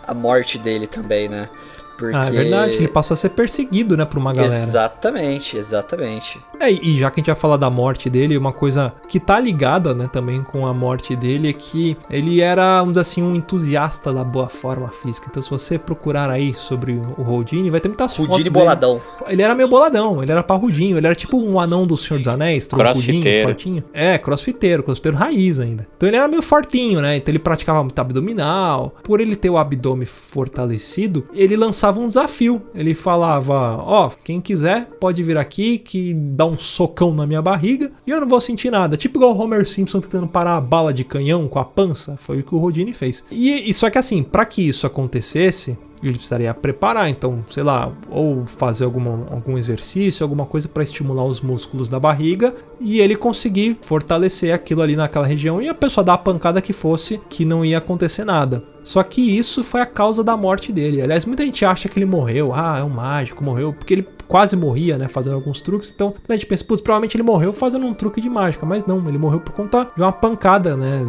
a morte dele também, né? Porque... Ah, é verdade, ele passou a ser perseguido, né, por uma galera. Exatamente, exatamente. É, e já que a gente vai falar da morte dele, uma coisa que tá ligada, né, também com a morte dele é que ele era, vamos dizer assim, um entusiasta da boa forma física. Então, se você procurar aí sobre o Houdini, vai ter muitas Houdini fotos. Houdini boladão. Dele. Ele era meio boladão, ele era parrudinho, ele era tipo um anão do Senhor dos Anéis, crossfiteiro. fortinho. É, crossfiteiro, crossfiteiro raiz ainda. Então, ele era meio fortinho, né, então ele praticava muito abdominal. Por ele ter o abdômen fortalecido, ele lançava lançava um desafio. Ele falava: Ó, oh, quem quiser pode vir aqui que dá um socão na minha barriga e eu não vou sentir nada. Tipo igual o Homer Simpson tentando parar a bala de canhão com a pança. Foi o que o Rodini fez. E, e só que assim, para que isso acontecesse, ele precisaria preparar, então, sei lá, ou fazer alguma, algum exercício, alguma coisa para estimular os músculos da barriga e ele conseguir fortalecer aquilo ali naquela região e a pessoa dar a pancada que fosse, que não ia acontecer nada. Só que isso foi a causa da morte dele. Aliás, muita gente acha que ele morreu, ah, é um mágico, morreu, porque ele quase morria, né, fazendo alguns truques. Então a gente pensa, putz, provavelmente ele morreu fazendo um truque de mágica, mas não, ele morreu por conta de uma pancada, né,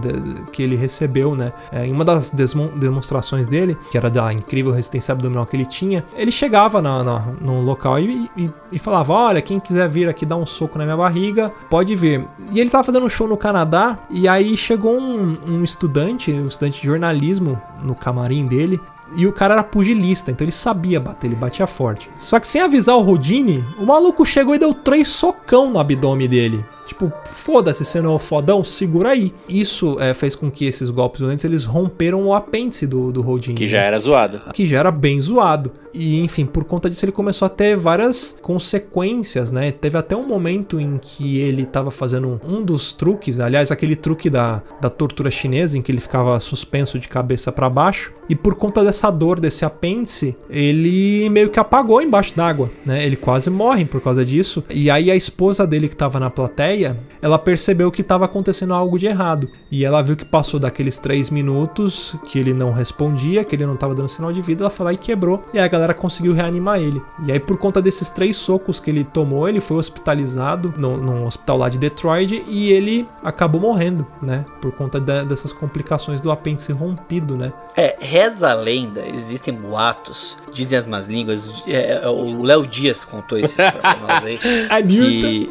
que ele recebeu, né. É, em uma das demonstrações dele, que era da incrível resistência abdominal que ele tinha, ele chegava na, na, no local e, e, e, falava: Olha, quem quiser vir aqui dar um soco na minha barriga, pode vir. E ele tava fazendo um show no Canadá, e aí chegou um, um estudante, um estudante de jornalismo no camarim dele, e o cara era pugilista, então ele sabia bater, ele batia forte. Só que sem avisar o Rodini, o maluco chegou e deu três socão no abdômen dele. Tipo, foda-se, você não é o fodão, segura aí. Isso é, fez com que esses golpes violentos eles romperam o apêndice do, do Houdini. Que já era zoado. Que já era bem zoado. E, enfim, por conta disso ele começou a ter várias consequências, né? Teve até um momento em que ele estava fazendo um dos truques, aliás, aquele truque da, da tortura chinesa, em que ele ficava suspenso de cabeça para baixo. E por conta dessa dor, desse apêndice, ele meio que apagou embaixo d'água, né? Ele quase morre por causa disso. E aí a esposa dele que estava na plateia, ela percebeu que estava acontecendo algo de errado. E ela viu que passou daqueles três minutos que ele não respondia, que ele não estava dando sinal de vida, ela foi lá e quebrou. E aí a galera conseguiu reanimar ele. E aí por conta desses três socos que ele tomou, ele foi hospitalizado no, no hospital lá de Detroit e ele acabou morrendo, né? Por conta de, dessas complicações do apêndice rompido, né? É, reza a lenda, existem boatos, dizem as más línguas. É, é o Léo Dias contou isso pra nós aí. [LAUGHS] que,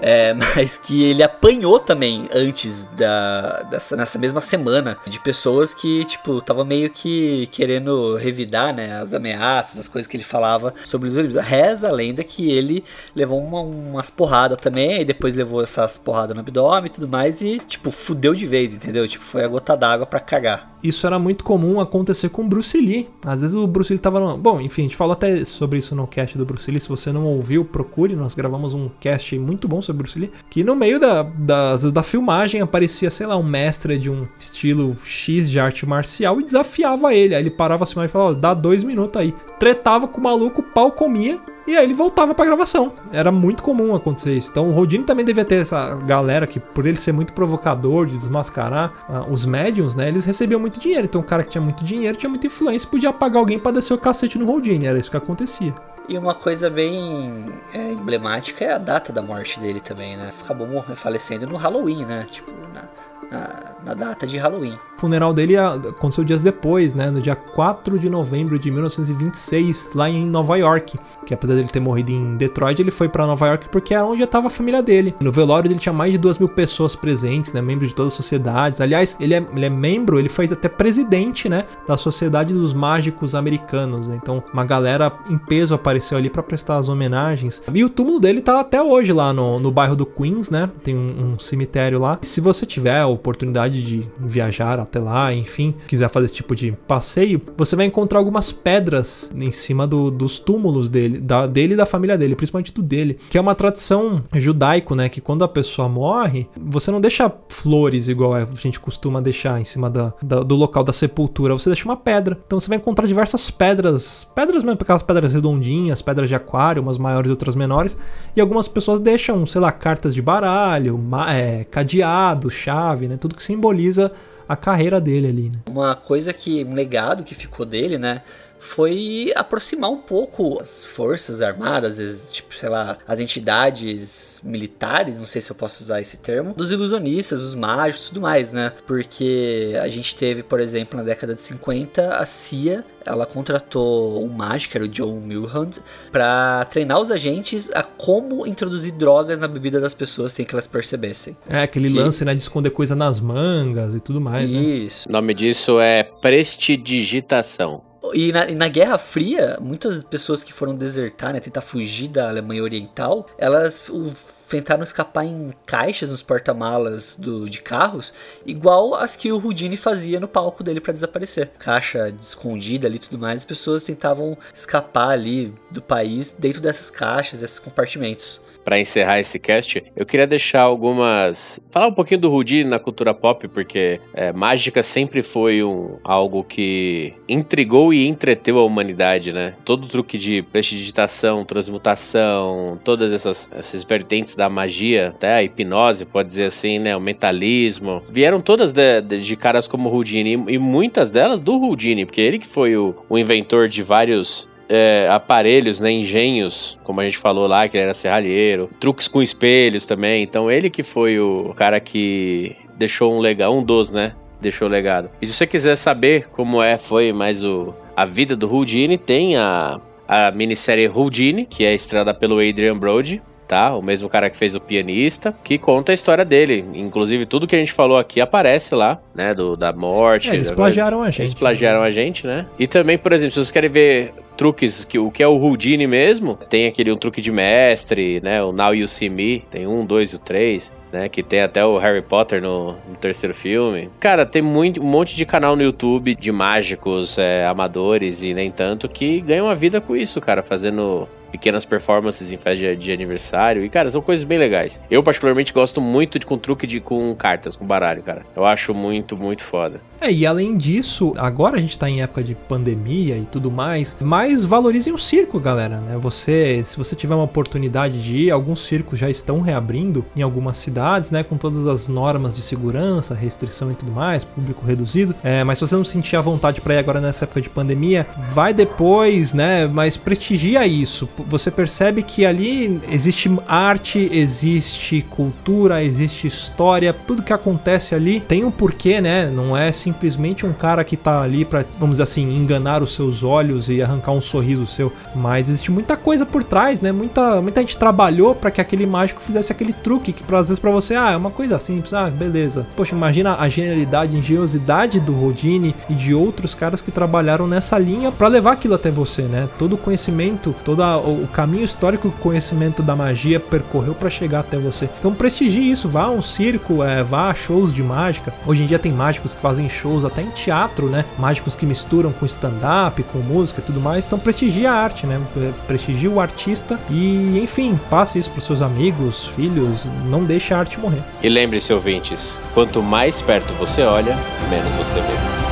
é, [LAUGHS] mas que ele apanhou também antes da, dessa, nessa mesma semana de pessoas que, tipo, tava meio que querendo revidar, né, as ameaças, as coisas que ele falava sobre os livros. Reza a lenda que ele levou uma, umas porradas também, e depois levou essas porradas no abdômen e tudo mais, e, tipo, fudeu de vez, entendeu? Tipo, foi a gota d'água para cagar. Isso era muito comum acontecer com o Bruce Lee. Às vezes o Bruce Lee tava. Bom, enfim, a gente falou até sobre isso no cast do Bruce Lee. Se você não ouviu, procure. Nós gravamos um cast muito bom sobre Bruce Lee. Que no meio da, da, da filmagem aparecia, sei lá, um mestre de um estilo X de arte marcial e desafiava ele. Aí ele parava assim e falava: dá dois minutos aí. Tretava com o maluco, pau comia e aí ele voltava pra gravação. Era muito comum acontecer isso. Então o Rodine também devia ter essa galera que, por ele ser muito provocador, de desmascarar uh, os médiums, né? Eles recebiam muito dinheiro. Então o cara que tinha muito dinheiro, tinha muita influência, podia pagar alguém para descer o cacete no Rodine. Era isso que acontecia. E uma coisa bem é, emblemática é a data da morte dele também, né? Acabou falecendo no Halloween, né? Tipo, na, na, na, data de Halloween. O funeral dele aconteceu dias depois, né? No dia 4 de novembro de 1926, lá em Nova York. Que apesar dele ter morrido em Detroit, ele foi para Nova York porque era onde estava a família dele. No velório dele tinha mais de duas mil pessoas presentes, né? Membros de todas as sociedades. Aliás, ele é, ele é membro, ele foi até presidente, né? Da Sociedade dos Mágicos Americanos. Né? Então, uma galera em peso apareceu ali para prestar as homenagens. E o túmulo dele tá até hoje lá no, no bairro do Queens, né? Tem um, um cemitério lá. Se você tiver oportunidade de viajar até lá, enfim, quiser fazer esse tipo de passeio, você vai encontrar algumas pedras em cima do, dos túmulos dele, da, dele e da família dele, principalmente do dele, que é uma tradição judaico, né? Que quando a pessoa morre, você não deixa flores igual a gente costuma deixar em cima da, da, do local da sepultura, você deixa uma pedra. Então você vai encontrar diversas pedras, pedras mesmo, aquelas pedras redondinhas, pedras de aquário, umas maiores e outras menores, e algumas pessoas deixam, sei lá, cartas de baralho, é, cadeado, chave, né? Tudo que simboliza a carreira dele ali. Né? Uma coisa que, um legado que ficou dele, né? Foi aproximar um pouco as forças armadas, as, tipo, sei lá, as entidades militares, não sei se eu posso usar esse termo, dos ilusionistas, dos mágicos e tudo mais, né? Porque a gente teve, por exemplo, na década de 50, a CIA ela contratou um mágico, era o John Milhand, para treinar os agentes a como introduzir drogas na bebida das pessoas sem que elas percebessem. É, aquele que... lance, né, de esconder coisa nas mangas e tudo mais, né? Isso. Né? O nome disso é prestidigitação. E na, e na, Guerra Fria, muitas pessoas que foram desertar, né, tentar fugir da Alemanha Oriental, elas o, tentaram escapar em caixas nos porta-malas de carros, igual as que o Houdini fazia no palco dele para desaparecer. Caixa escondida ali e tudo mais, as pessoas tentavam escapar ali do país dentro dessas caixas, desses compartimentos para encerrar esse cast, eu queria deixar algumas. falar um pouquinho do Houdini na cultura pop, porque é, mágica sempre foi um, algo que intrigou e entreteu a humanidade, né? Todo truque de prestidigitação, transmutação, todas essas, essas vertentes da magia, até a hipnose, pode dizer assim, né? O mentalismo, vieram todas de, de, de caras como Houdini e muitas delas do Houdini, porque ele que foi o, o inventor de vários é, aparelhos, né, engenhos, como a gente falou lá, que ele era serralheiro, truques com espelhos também. Então ele que foi o cara que deixou um legado, um dos, né, deixou o legado. E se você quiser saber como é, foi mais o a vida do Houdini, tem a a minissérie Houdini, que é estrelada pelo Adrian Brody, tá? O mesmo cara que fez o pianista, que conta a história dele. Inclusive, tudo que a gente falou aqui aparece lá, né? Do, da morte. É, eles plagiaram a gente. Eles plagiaram a gente, né? E também, por exemplo, se vocês querem ver truques, que, o que é o Houdini mesmo, tem aquele um truque de mestre, né? O Now You See Me, tem um, dois e o três. Né? Que tem até o Harry Potter no, no terceiro filme. Cara, tem muito, um monte de canal no YouTube de mágicos é, amadores e nem tanto que ganham a vida com isso, cara, fazendo pequenas performances em festa de, de, aniversário. E, cara, são coisas bem legais. Eu, particularmente, gosto muito de com truque de com cartas, com baralho, cara. Eu acho muito, muito foda. É, e além disso, agora a gente tá em época de pandemia e tudo mais, mas valorizem o circo, galera, né? Você, se você tiver uma oportunidade de ir, alguns circos já estão reabrindo em algumas cidades, né? Com todas as normas de segurança, restrição e tudo mais, público reduzido. É, mas se você não sentir a vontade para ir agora nessa época de pandemia, vai depois, né? Mas prestigia isso você percebe que ali existe arte, existe cultura, existe história, tudo que acontece ali tem um porquê, né? Não é simplesmente um cara que tá ali para, vamos dizer assim, enganar os seus olhos e arrancar um sorriso seu, mas existe muita coisa por trás, né? Muita, muita gente trabalhou para que aquele mágico fizesse aquele truque que às vezes para você, ah, é uma coisa simples, ah, beleza. Poxa, imagina a genialidade, a engenhosidade do Rodini e de outros caras que trabalharam nessa linha para levar aquilo até você, né? Todo o conhecimento, toda o caminho histórico que o conhecimento da magia percorreu para chegar até você. Então prestigie isso, vá a um circo, é, vá a shows de mágica. Hoje em dia tem mágicos que fazem shows até em teatro, né? Mágicos que misturam com stand-up, com música e tudo mais. Então prestigie a arte, né? Prestigie o artista e, enfim, passe isso para seus amigos, filhos. Não deixe a arte morrer. E lembre-se, ouvintes, quanto mais perto você olha, menos você vê.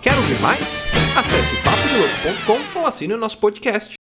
Quer ouvir mais? Acesse papodelouco.com ou assine o nosso podcast.